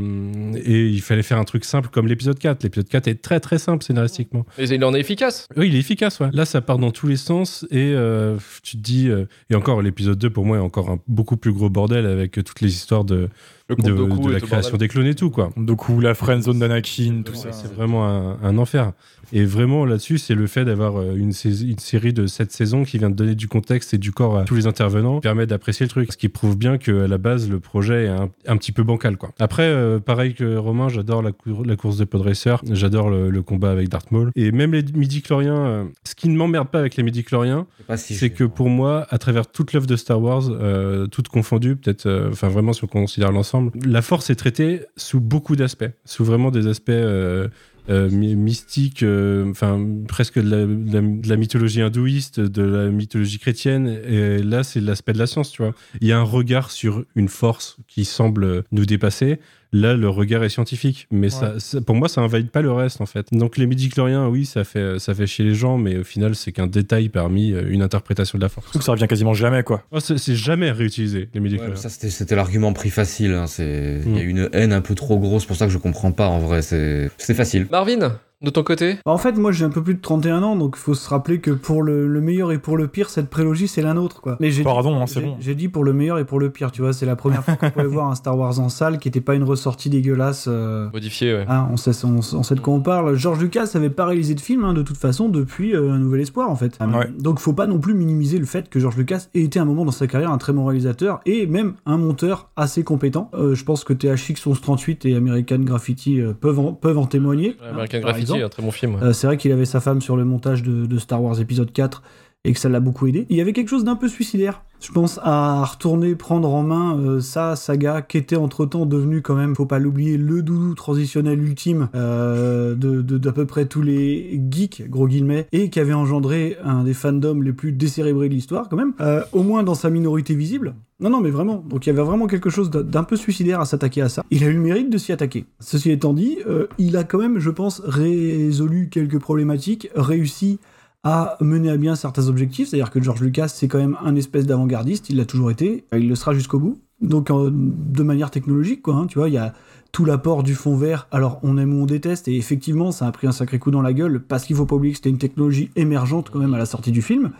et il fallait faire un truc simple comme l'épisode 4. L'épisode 4 est très très simple scénaristiquement. Et il en est efficace. Oui, il est efficace, ouais. Là, ça part dans tous les sens et euh, tu te dis. et encore, l'épisode 2, pour moi, est encore un beaucoup plus gros bordel avec toutes les histoires de de, de, la création des clones et tout quoi. Doku, la friend zone d'Anakin, tout ça. C'est vraiment un, un, enfer. Et vraiment là-dessus, c'est le fait d'avoir euh, une, une, série de cette saison qui vient de donner du contexte et du corps à tous les intervenants, permet d'apprécier le truc. Ce qui prouve bien qu'à la base, le projet est un, un, petit peu bancal quoi. Après, euh, pareil que Romain, j'adore la, la, course de Podracer, j'adore le, le, combat avec Darth Maul. Et même les midi-chloriens, euh, ce qui ne m'emmerde pas avec les midi-chloriens, si c'est que pour moi, à travers toute l'œuvre de Star Wars, euh, toute confondue, peut-être, enfin vraiment si on considère l'ensemble, la force est traitée sous beaucoup d'aspects, sous vraiment des aspects euh, euh, mystiques, euh, enfin presque de la, mythologie hindouiste, de la mythologie chrétienne. Et là, c'est l'aspect de la science, tu vois. Il y a un regard sur une force qui semble nous dépasser. Là, le regard est scientifique, mais ouais. ça, pour moi, ça invalide pas le reste en fait. Donc les midi-chloriens, oui, ça fait, ça fait chier les gens, mais au final, c'est qu'un détail parmi une interprétation de la force. ça revient quasiment jamais, quoi. Oh, c'est jamais réutilisé les midi-chloriens. Ouais, ça, c'était l'argument pris facile. Hein. Il mm. y a une haine un peu trop grosse, pour ça que je comprends pas en vrai. C'est facile. Marvin, de ton côté? En fait, moi j'ai un peu plus de 31 ans, donc il faut se rappeler que pour le, le, meilleur et pour le pire, cette prélogie c'est la nôtre. Quoi. Mais j'ai Pardon, hein, c'est bon. J'ai dit pour le meilleur et pour le pire, tu vois, c'est la première fois qu'on pouvait voir un Star Wars en salle qui n'était pas une ressortie dégueulasse. Euh... Modifiée, ouais. Hein, on, sait, on, on, sait de quoi on parle. George Lucas avait pas réalisé de film hein, de toute façon depuis euh, Un Nouvel Espoir en fait. Ouais. Donc faut pas non plus minimiser le fait que George Lucas ait été un moment dans sa carrière un très bon réalisateur et même un monteur assez compétent. Euh, je pense que THX 1138 et American Graffiti euh, peuvent, en, peuvent en témoigner. Ouais, American Graffiti, un très bon film. Ouais c'est vrai qu'il avait sa femme sur le montage de, de, Star Wars épisode 4 et que ça l'a beaucoup aidé. Il y avait quelque chose d'un peu suicidaire, je pense, à retourner prendre en main euh, sa saga qui était entre-temps devenu quand même, faut pas l'oublier, le doudou transitionnel ultime euh, de d'à peu près tous les geeks, gros guillemets, et qui avait engendré un des fandoms les plus décérébrés de l'histoire quand même, euh, au moins dans sa minorité visible. Non, non, mais vraiment. Donc il y avait vraiment quelque chose d'un peu suicidaire à s'attaquer à ça. Il a eu le mérite de s'y attaquer. Ceci étant dit, euh, il a quand même, je pense, résolu quelques problématiques, réussi à mener à bien certains objectifs. C'est-à-dire que George Lucas, c'est quand même un espèce d'avant-gardiste. Il l'a toujours été. Il le sera jusqu'au bout. Donc de manière technologique, quoi. Hein, tu vois, il y a tout l'apport du fond vert. Alors on aime ou on déteste. Et effectivement, ça a pris un sacré coup dans la gueule parce qu'il faut pas oublier que c'était une technologie émergente quand même à la sortie du film.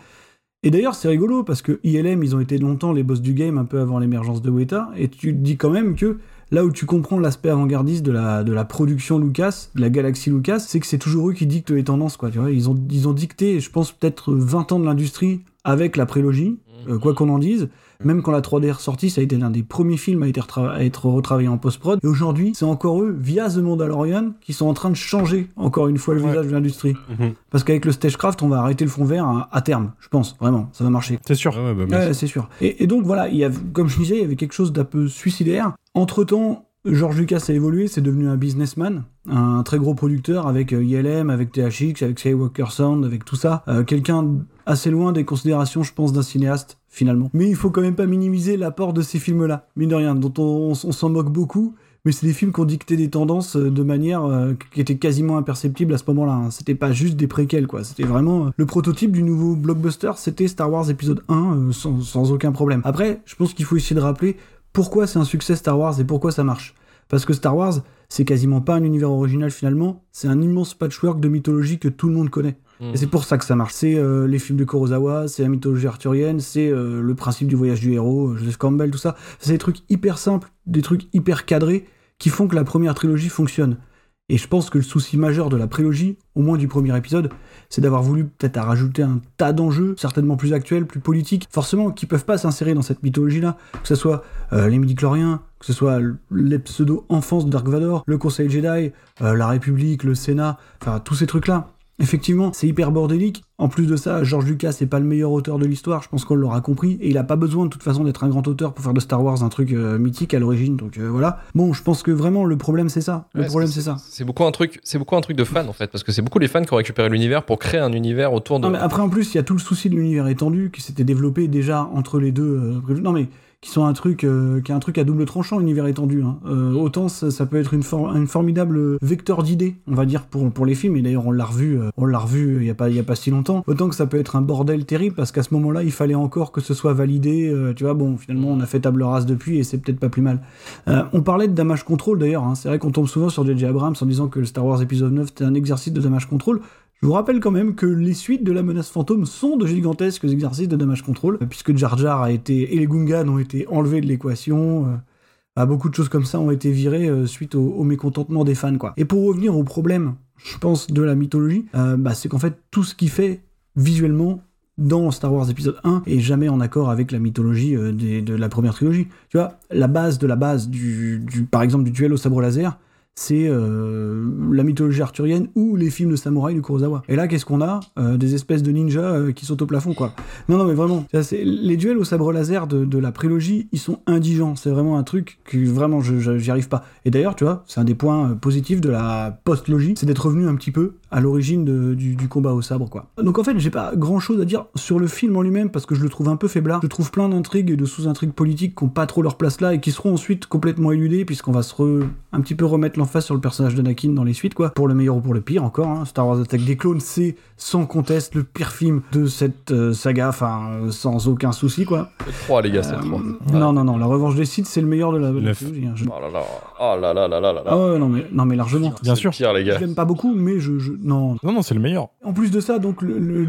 Et d'ailleurs, c'est rigolo parce que ILM, ils ont été longtemps les boss du game un peu avant l'émergence de Weta, et tu dis quand même que là où tu comprends l'aspect avant-gardiste de la, de la production Lucas, de la galaxie Lucas, c'est que c'est toujours eux qui dictent les tendances, quoi. Tu vois, ils ont, ils ont dicté, je pense, peut-être 20 ans de l'industrie avec la prélogie, euh, quoi qu'on en dise. Même quand la 3D est ressortie, ça a été l'un des premiers films à être, retra- à être retravaillé en post-prod. Et aujourd'hui, c'est encore eux, via The Mandalorian, qui sont en train de changer encore une fois le visage de l'industrie. Mhm. Parce qu'avec le Stagecraft, on va arrêter le fond vert à, à terme, je pense, vraiment, ça va marcher. C'est sûr. Ah ouais, bah, Ouais, c'est sûr. Et, et donc voilà, il y a, comme je disais, il y avait quelque chose d'un peu suicidaire. Entre-temps, George Lucas a évolué, c'est devenu un businessman, un très gros producteur avec euh, ILM, avec THX, avec Skywalker Sound, avec tout ça. Euh, Quelqu'un assez loin des considérations, je pense, d'un cinéaste, finalement. Mais il faut quand même pas minimiser l'apport de ces films-là, mine de rien, dont on, s'en moque beaucoup. Mais c'est des films qui ont dicté des tendances euh, de manière euh, qui était quasiment imperceptible à ce moment-là. hein. C'était pas juste des préquels, quoi. C'était vraiment euh, le prototype du nouveau blockbuster. C'était Star Wars épisode 1 euh, sans, sans aucun problème. Après, je pense qu'il faut essayer de rappeler pourquoi c'est un succès Star Wars et pourquoi ça marche. Parce que Star Wars, c'est quasiment pas un univers original finalement. C'est un immense patchwork de mythologie que tout le monde connaît. Et c'est pour ça que ça marche. C'est euh, les films de Kurosawa, c'est la mythologie arthurienne, c'est euh, le principe du voyage du héros, euh, Joseph Campbell, tout ça. C'est des trucs hyper simples, des trucs hyper cadrés qui font que la première trilogie fonctionne. Et je pense que le souci majeur de la prélogie, au moins du premier épisode, c'est d'avoir voulu peut-être rajouter un tas d'enjeux, certainement plus actuels, plus politiques, forcément, qui peuvent pas s'insérer dans cette mythologie-là, que ce soit les midi-chloriens, que ce soit les pseudo-enfances de Dark Vador, le Conseil Jedi, la République, le Sénat, enfin tous ces trucs-là. Effectivement, c'est hyper bordélique. En plus de ça, George Lucas n'est pas le meilleur auteur de l'histoire, je pense qu'on l'aura compris, et il a pas besoin de toute façon d'être un grand auteur pour faire de Star Wars un truc euh, mythique à l'origine, donc euh, voilà. Bon, je pense que vraiment le problème c'est ça. Le Ouais, problème c'est- c'est ça. C'est beaucoup un truc, c'est beaucoup un truc de fans en fait, parce que c'est beaucoup les fans qui ont récupéré l'univers pour créer un univers autour de. Non, mais après, en plus, il y a tout le souci de l'univers étendu qui s'était développé déjà entre les deux. euh, non, mais qui sont un truc, euh, qui est un truc à double tranchant, l'univers étendu. hein. Euh, autant ça, peut être une, for- une formidable vecteur d'idées, on va dire, pour, pour les films. Et d'ailleurs, on l'a revu, euh, on l'a revu il y a pas, il y a pas si longtemps. Autant que ça peut être un bordel terrible parce qu'à ce moment-là, il fallait encore que ce soit validé. tu vois, bon, finalement, on a fait table rase depuis et c'est peut-être pas plus mal. On parlait de damage control d'ailleurs. hein. C'est vrai qu'on tombe souvent sur J.J. Abrams en disant que le Star Wars épisode 9 c'était un exercice de damage control. Je vous rappelle quand même que les suites de la menace fantôme sont de gigantesques exercices de damage control, euh, puisque Jar Jar a été et les Gungans ont été enlevés de l'équation. euh, bah, beaucoup de choses comme ça ont été virées euh, suite au, mécontentement des fans, quoi. Et pour revenir au problème, je pense, de la mythologie, bah, c'est qu'en fait tout ce qui fait visuellement dans Star Wars épisode 1 est jamais en accord avec la mythologie de la première trilogie. Tu vois, la base de la base par exemple du duel au sabre laser, c'est euh, la mythologie arthurienne ou les films de samouraï du Kurosawa. Et là, qu'est-ce qu'on a Euh, Des espèces de ninjas euh, qui sautent au plafond, quoi. Non, non, mais vraiment, les duels au sabre laser de, la prélogie, ils sont indigents. C'est vraiment un truc que vraiment, j'y arrive pas. Et d'ailleurs, tu vois, c'est un des points positifs de la post-logie, c'est d'être revenu un petit peu à l'origine du, du combat au sabre, quoi. Donc en fait, j'ai pas grand-chose à dire sur le film en lui-même parce que je le trouve un peu faiblard. Je trouve plein d'intrigues et de sous-intrigues politiques qui ont pas trop leur place là et qui seront ensuite complètement éludées puisqu'on va se re- un petit peu remettre l'emphase sur le personnage d'Anakin dans les suites, quoi. Pour le meilleur ou pour le pire, encore. hein. Star Wars Attack des clones, c'est sans conteste le pire film de cette euh, saga, enfin, euh, sans aucun souci, quoi. C'est le 3, les gars, c'est le 3. Non, non, non, la revanche des Sith, c'est le meilleur de la, trilogie, hein. Je- Oh là là, oh là là là là là là. Ah ouais, non, mais, non, mais largement. Bien sûr. le Pire, les Je gars. l'aime pas beaucoup, mais je, je- non. Non, non, c'est le meilleur. En plus de ça, donc le,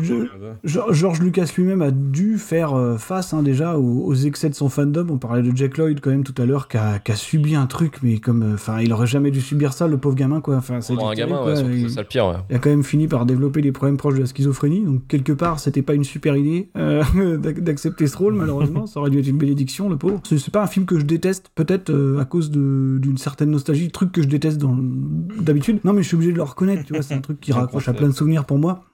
Geor- George Lucas lui-même a dû faire euh, face hein, déjà aux, aux excès de son fandom. On parlait de Jack Lloyd quand même tout à l'heure, qui a, subi un truc, mais comme, euh, enfin, il aurait jamais dû subir ça, le pauvre gamin, quoi. Enfin, c'est un terrible, gamin, ouais, c'est ça le pire, ouais. il a quand même fini par développer des problèmes proches de la schizophrénie, donc quelque part c'était pas une super idée euh, d'ac- d'accepter ce rôle malheureusement, ça aurait dû être une bénédiction le pauvre. C'est pas un film que je déteste, peut-être euh, à cause d'une certaine nostalgie, truc que je déteste d'habitude. Non mais je suis obligé de le reconnaître, tu vois, c'est un truc qui raccroche à plein de souvenirs pour moi.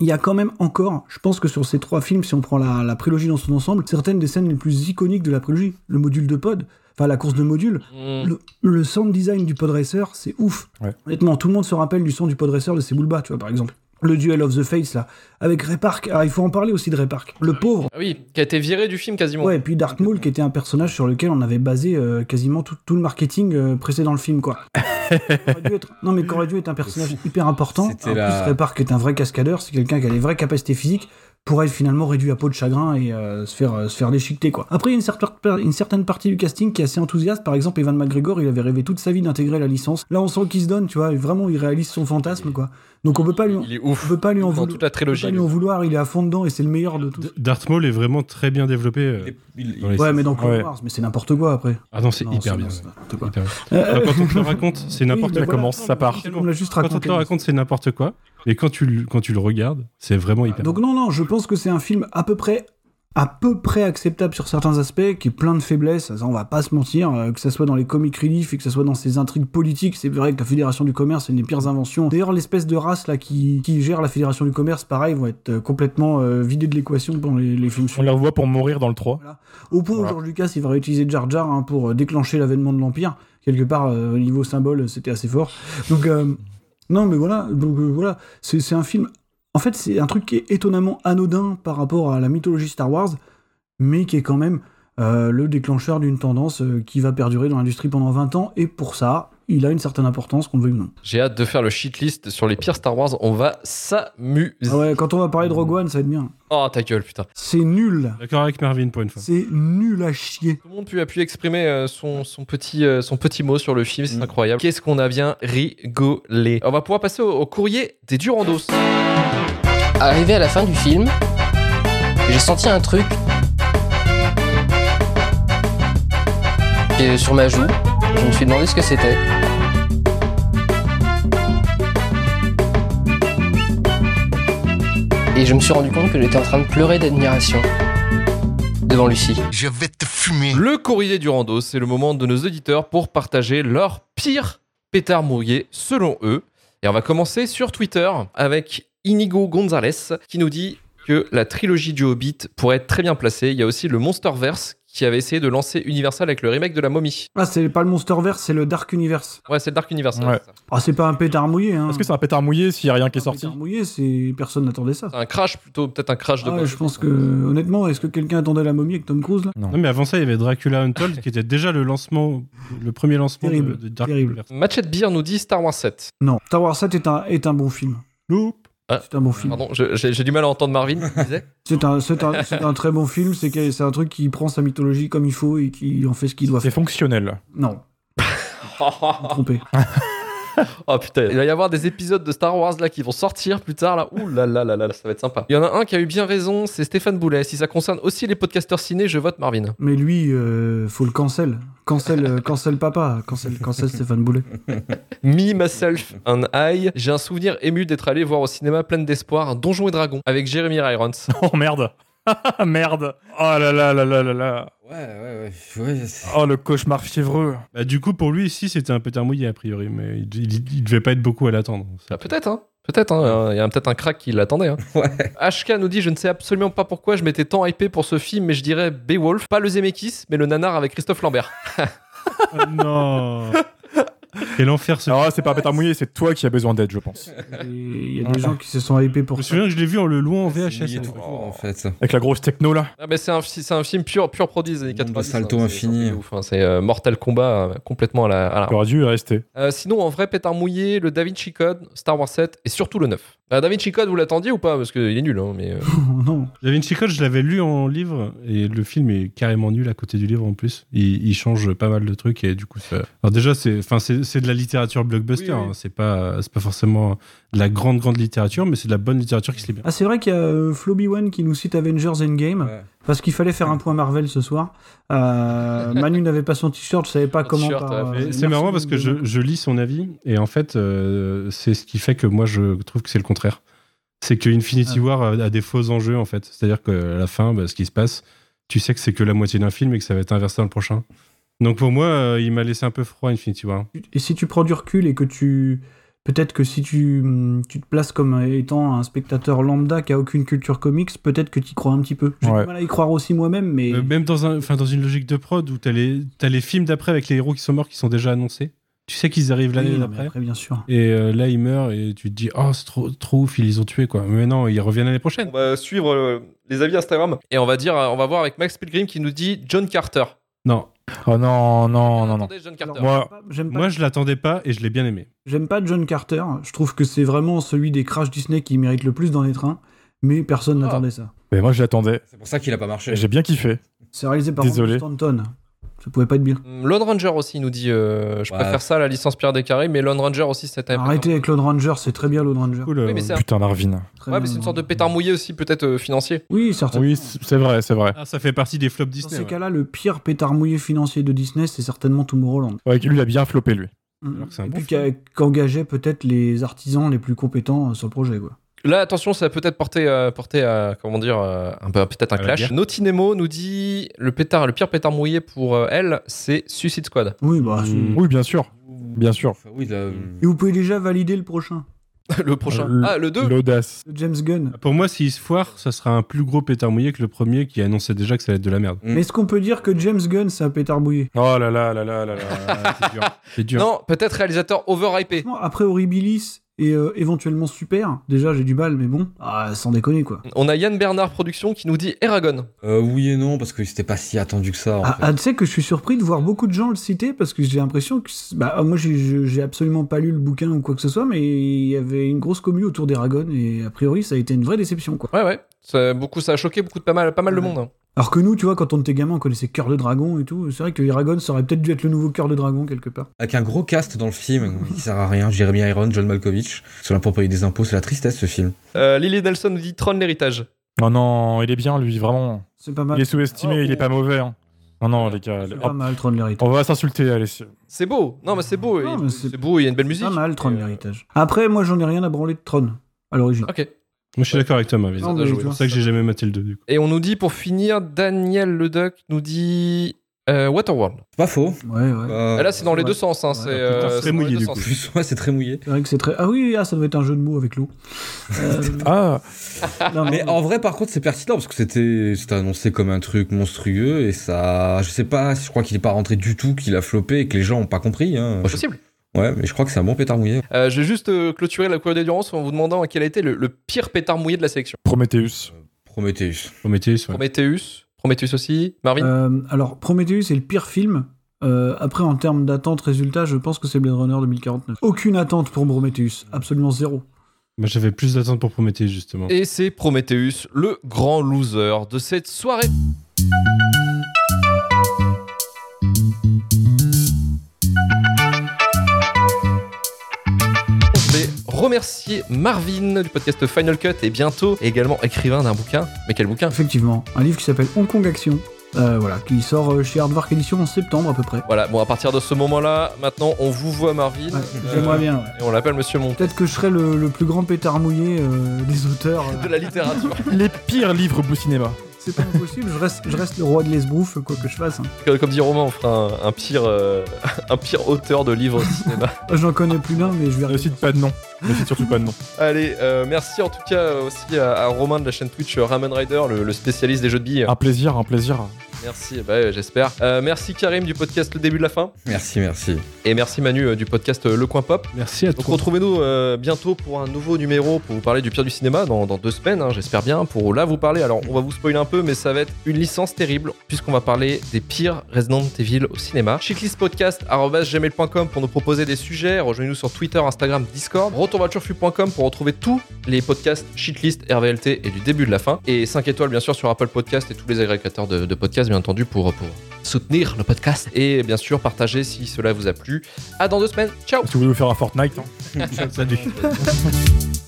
Il y a quand même encore, je pense que sur ces trois films, si on prend la, la prélogie dans son ensemble, certaines des scènes les plus iconiques de la prélogie, le module de pod, enfin la course de module, Mm. le, le sound design du pod racer, c'est ouf. Ouais. Honnêtement, tout le monde se rappelle du son du pod racer de Sebulba, tu vois, par exemple. Le duel of the Fates, là, avec Ray Park. Ah, il faut en parler aussi de Ray Park. Le pauvre. Ah oui, qui a été viré du film quasiment. Ouais, et puis Dark Maul, qui était un personnage sur lequel on avait basé euh, quasiment tout, tout le marketing euh, précédent le film, quoi. Être- Non, mais dû être un personnage hyper important. En C'était plus, la- Ray Park est un vrai cascadeur, c'est quelqu'un qui a des vraies capacités physiques pour être finalement réduit à peau de chagrin et euh, se faire euh, se faire déchiqueter quoi. Après il y a une certaine, une certaine partie du casting qui est assez enthousiaste. Par exemple, Evan McGregor, il avait rêvé toute sa vie d'intégrer la licence. Là, on sent qu'il se donne, tu vois, et vraiment il réalise son fantasme quoi. Donc on peut pas lui, Il est on ouf. peut pas lui en vouloir. toute la on peut trilogie. pas lui en vouloir, il est à fond dedans et c'est le meilleur de tous. D- Darth Maul est vraiment très bien développé. euh, Il- Ouais, mais dans Clone Ouais. Wars, mais c'est n'importe quoi après. Ah non, c'est hyper bien. c'est n'importe quoi. Hyper bien. Euh, quand on te le raconte, c'est n'importe bah quoi. voilà. commence, ça part. On l'a juste Quand on raconté. te le raconte, c'est n'importe quoi. Et quand tu, le- quand tu le regardes, c'est vraiment hyper Donc non, non, je pense que c'est un film à peu près à peu près acceptable sur certains aspects, qui est plein de faiblesses, ça, on va pas se mentir, euh, que ça soit dans les comic relief et que ça soit dans ses intrigues politiques, c'est vrai que la Fédération du Commerce c'est une des pires inventions. D'ailleurs, l'espèce de race là qui, qui gère la Fédération du Commerce, pareil, vont être euh, complètement euh, vidés de l'équation pendant les, les films On les revoit pour mourir dans le 3. Au point Voilà. où George Lucas il va réutiliser Jar Jar hein, pour euh, déclencher l'avènement de l'Empire. Quelque part, euh, au niveau symbole, c'était assez fort. Donc, euh, non, mais voilà, euh, voilà, c'est c'est un film. En fait, c'est un truc qui est étonnamment anodin par rapport à la mythologie Star Wars, mais qui est quand même euh, le déclencheur d'une tendance euh, qui va perdurer dans l'industrie pendant 20 ans. Et pour ça, il a une certaine importance, qu'on le veuille ou non. J'ai hâte de faire le shit list sur les pires Star Wars. On va s'amuser. Ah ouais, quand on va parler de Rogue One, ça va être bien. Oh, ta gueule, putain. C'est nul. D'accord avec Marvin pour une fois. C'est nul à chier. Tout le monde a pu exprimer euh, son, son, petit, euh, son petit mot sur le film, c'est incroyable. Qu'est-ce qu'on a bien rigolé. On va pouvoir passer au, au courrier des Durandos. Arrivé à la fin du film, j'ai senti un truc et sur ma joue. Je me suis demandé ce que c'était. Et je me suis rendu compte que j'étais en train de pleurer d'admiration devant Lucie. Je vais te fumer. Le courrier des Durandos, c'est le moment de nos auditeurs pour partager leur pire pétard mouillé selon eux. Et on va commencer sur Twitter avec Inigo Gonzalez qui nous dit que la trilogie du Hobbit pourrait être très bien placée. Il y a aussi le Monsterverse qui avait essayé de lancer Universal avec le remake de la momie. Ah, c'est pas le Monsterverse, c'est le Dark Universe. Ouais, c'est le Dark Universe. Ouais. Ah, c'est pas un pétard mouillé, hein. Est-ce que c'est un pétard mouillé s'il y a rien qui est sorti pétard mouillé, c'est personne n'attendait ça. Un crash plutôt, peut-être un crash de Ah ouais, je pense que, honnêtement, est-ce que quelqu'un attendait la momie avec Tom Cruise là? Non. mais avant ça, il y avait Dracula Untold qui était déjà le lancement, le premier lancement de- Terrible, de, Dark terrible. Universe. Machette Beer nous dit Star Wars 7. Non, Star Wars 7 est un, est un bon film. Ah, C'est un bon film. Pardon, je- j'ai du mal à entendre Marvin. C'est un, c'est un, c'est un très bon film, c'est que- c'est un truc qui prend sa mythologie comme il faut et qui en fait ce qu'il doit C'est faire. fonctionnel. Non, trompé. Oh putain, il va y avoir des épisodes de Star Wars là qui vont sortir plus tard là. Ouh là là là là, ça va être sympa. Il y en a un qui a eu bien raison, c'est Stéphane Boulet. Si ça concerne aussi les podcasteurs ciné, je vote Marvin. Mais lui, euh, faut le cancel. Cancel, euh, cancel papa. Cancel, cancel Stéphane Boulet. Me, Myself and I. J'ai un souvenir ému d'être allé voir au cinéma plein d'espoir un Donjon et Dragon avec Jeremy Irons. Oh merde. merde. Oh là là là là là là. Ouais, ouais, ouais. ouais Oh le cauchemar fiévreux. Bah, du coup, pour lui, ici, c'était un pétard mouillé a priori, mais il, il- il devait pas être beaucoup à l'attendre. Ah, peut-être, hein. Peut-être, hein. Il y a peut-être un crack qui l'attendait. Hein. HK nous dit Je ne sais absolument pas pourquoi je m'étais tant hypé pour ce film, mais je dirais Beowulf. Pas le Zemeckis, mais le nanar avec Christophe Lambert. Oh non Quel enfer ce Alors là, c'est pas pétard mouillé, c'est toi qui as besoin d'aide, je pense. Et Il y a des gens qui se sont hypés pour Je me souviens que je l'ai vu en le louant en VHS. Il est tout court, en fait. Avec la grosse techno là. Ah, mais c'est un, film pur, pur produit des années Monde de 90. salto hein. C'est- infini. c'est hein. C'est euh, Mortal Kombat euh, complètement à la. à la- dû rester. Euh, sinon, en vrai, pétard mouillé, le Da Vinci Code, Star Wars 7 et surtout le 9. Euh, da Vinci Code, vous l'attendiez ou pas? Parce qu'il est nul, hein, mais. non. Da Vinci Code, je l'avais lu en livre et le film est carrément nul à côté du livre en plus. Il, il change pas mal de trucs et du coup, ça... alors déjà, c'est, c'est, de la littérature blockbuster. Oui, oui. hein. C'est pas, c'est pas forcément de la grande grande littérature, mais c'est de la bonne littérature qui se lit bien. Ah, c'est vrai qu'il y a euh, Floby One qui nous cite Avengers Endgame. Ouais. Parce qu'il fallait faire un point Marvel ce soir. Euh, Manu n'avait pas son t-shirt, je savais pas comment. euh, c'est marrant parce que je, je lis son avis et en fait, euh, c'est ce qui fait que moi je trouve que c'est le contraire. C'est que Infinity Ah. War a, a des faux enjeux en fait. C'est-à-dire qu'à la fin, bah, ce qui se passe, tu sais que c'est que la moitié d'un film et que ça va être inversé dans le prochain. Donc pour moi, euh, il m'a laissé un peu froid Infinity War. Et si tu prends du recul et que tu. Peut-être que si tu, hum, tu te places comme étant un spectateur lambda qui a aucune culture comics, peut-être que tu y crois un petit peu. J'ai Ouais. du mal à y croire aussi moi-même, mais. Euh, même dans, un, enfin, dans une logique de prod où t'as les, t'as les films d'après avec les héros qui sont morts qui sont déjà annoncés. Tu sais qu'ils arrivent l'année d'après. après, bien sûr. Et euh, là, ils meurent et tu te dis, oh, c'est trop, trop ouf, ils les ont tués quoi. Mais non, ils reviennent l'année prochaine. On va suivre les avis Instagram et on va dire, on va voir avec Max Pilgrim qui nous dit John Carter. Non, Oh non, non, non, non. Moi, J'aime pas, moi je l'attendais pas et je l'ai bien aimé. j'aime pas John Carter. Je trouve que c'est vraiment celui des Crash Disney qui mérite le plus dans les trains. Mais personne Ah. n'attendait ça. mais moi je l'attendais. C'est pour ça qu'il a pas marché. Et J'ai bien kiffé. C'est réalisé par Désolé. Robert Stanton. Ça pouvait pas être bien. Hum, Lone Ranger aussi nous dit euh, Je Ouais. préfère ça à la licence Pierre des Carrés, mais Lone Ranger aussi c'était un Arrêtez avec Lone Ranger, c'est très bien Lone Ranger. Cool, euh, Oui, mais c'est un- Putain, Marvin. Très Ouais, bien, mais c'est une sorte de pétard mouillé aussi, peut-être euh, financier. Oui, certainement. Oui, c'est vrai, c'est vrai. Ah, ça fait partie des flops Dans Disney. ces ouais. cas-là, le pire pétard mouillé financier de Disney, c'est certainement Tomorrowland. Ouais, lui il a bien floppé lui. Mhm. Alors que c'est un Et bon puis qu'engageait peut-être les artisans les plus compétents sur le projet. Quoi. Là, attention, ça va peut-être porter, euh, porter à, comment dire, euh, un peu, peut-être un clash. guerre. Naughty Nemo nous dit le pétard, le pire pétard mouillé pour euh, elle, c'est Suicide Squad. Oui, bah. c'est- Oui, bien sûr. Bien sûr. Enfin, oui, là, Et vous pouvez déjà valider le prochain. le prochain. Euh, ah, le 2 L'audace. Le James Gunn. Pour moi, s'il se foire, ça sera un plus gros pétard mouillé que le premier qui annonçait déjà que ça allait être de la merde. Mm. Mais est-ce qu'on peut dire que James Gunn, c'est un pétard mouillé? Oh là là là là là là. c'est dur. C'est dur. Non, peut-être réalisateur overhypé. Après Horribilis et euh, éventuellement Super, déjà j'ai du mal, mais bon, ah, sans déconner quoi. On a Yann Bernard Production qui nous dit Eragon. euh, oui et non, parce que c'était pas si attendu que ça. En Ah, fait. ah, tu sais que je suis surpris de voir beaucoup de gens le citer parce que j'ai l'impression que. c'est- Bah, moi j'ai- je- j'ai absolument pas lu le bouquin ou quoi que ce soit, mais il y avait une grosse commu autour d'Eragon et a priori ça a été une vraie déception quoi. Ouais, ouais. Ça, beaucoup, ça a choqué beaucoup de pas mal, pas mal de monde. hein. Alors que nous, tu vois, quand on était gamin, on connaissait Cœur de Dragon et tout. C'est vrai que Eragon, ça aurait peut-être dû être le nouveau Cœur de Dragon quelque part. Avec un gros cast dans le film qui sert à rien. Jeremy Iron, John Malkovich. Sur là pour payer des impôts, c'est la tristesse ce film. Euh, Lily Nelson nous dit Tron l'héritage. Non, non, il est bien, lui, vraiment. C'est pas Il mal. est sous-estimé, Oh, il est pas mauvais. hein. Non, non, les gars. C'est pas mal, Tron de l'héritage. On va s'insulter, allez. c'est- C'est beau. Non, mais c'est beau. Non, il- c'est- beau, il y a une belle C'est musique. pas mal, Tron Et, euh, l'héritage. Après, moi j'en ai rien à branler de Tron, à l'origine. Ok. Moi, je suis d'accord avec toi, jouer. tu C'est pour ça que j'ai jamais maté le 2, du coup. Et on nous dit pour finir, Daniel Leduc nous dit euh, Waterworld. Pas faux. Ouais, ouais. Euh, Et là, c'est dans les ouais. deux sens. Hein, Ouais, c'est putain, euh, c'est très mouillé, du coup. ouais, c'est très mouillé. C'est vrai que c'est très. Ah oui, ah, ça doit être un jeu de mots avec l'eau. Euh, Ah, non, Mais non, en vrai, par contre, c'est pertinent parce que c'était c'était annoncé comme un truc monstrueux et ça. Je sais pas, je crois qu'il est pas rentré du tout, qu'il a floppé et que les gens ont pas compris. Hein. Pas possible. Ouais, mais je crois que c'est un bon pétard mouillé. Euh, je vais juste euh, clôturer la courrier d'endurance en vous demandant quel a été le, le pire pétard mouillé de la sélection. Prometheus. Prometheus. Prometheus, ouais. Prometheus. Prometheus aussi. Marvin Euh, alors, Prometheus est le pire film. Euh, après, en termes d'attente, résultat, je pense que c'est Blade Runner 2049. Aucune attente pour Prometheus, absolument zéro. J'avais plus d'attente pour Prometheus, justement. Et c'est Prometheus, le grand loser de cette soirée. Remercier Marvin du podcast Final Cut et bientôt également écrivain d'un bouquin. Mais quel bouquin? Effectivement, un livre qui s'appelle Hong Kong Action, euh, voilà, qui sort euh, chez Hardwark Édition en septembre à peu près. Voilà, bon, à partir de ce moment-là, maintenant, on vous voit Marvin. Ouais, Euh, J'aimerais bien. ouais. Et on l'appelle Monsieur Mon. Peut-être que je serai le, le plus grand pétard mouillé euh, des auteurs. euh. De la littérature. Les pires livres Blue Cinéma. C'est pas impossible, je reste, je reste le roi de l'esbrouf, quoi que je fasse. hein. Comme dit Romain, on fera un, un pire, euh, un pire auteur de livres de cinéma. J'en connais plus d'un, mais je vais Ne cite pas de nom. Ne cite surtout pas de nom. Allez, euh, merci en tout cas aussi à, à Romain de la chaîne Twitch euh, Ramen Rider, le, le spécialiste des jeux de billes. Un plaisir, un plaisir. Merci, bah, ouais, j'espère. Euh, merci Karim du podcast Le Début de la Fin. Merci, merci. Et merci Manu euh, du podcast euh, Le Coin Pop. Merci à Donc toi. retrouvez-nous euh, bientôt pour un nouveau numéro pour vous parler du pire du cinéma dans, dans deux semaines, hein, j'espère bien. Pour là vous parler, alors on va vous spoiler un peu, mais ça va être une licence terrible puisqu'on va parler des pires Resident Evil au cinéma. Chiclistpodcast.gmail.com pour nous proposer des sujets. Rejoignez-nous sur Twitter, Instagram, Discord. Retourvoitureflux.com pour retrouver tous les podcasts Shitlist, RVLT et du début de la fin. Et 5 étoiles bien sûr sur Apple Podcast et tous les agrégateurs de, de podcasts bien entendu pour, pour soutenir le podcast. Et bien sûr partager si cela vous a plu. À dans deux semaines. Ciao Si vous voulez vous faire un Fortnite. hein. Salut.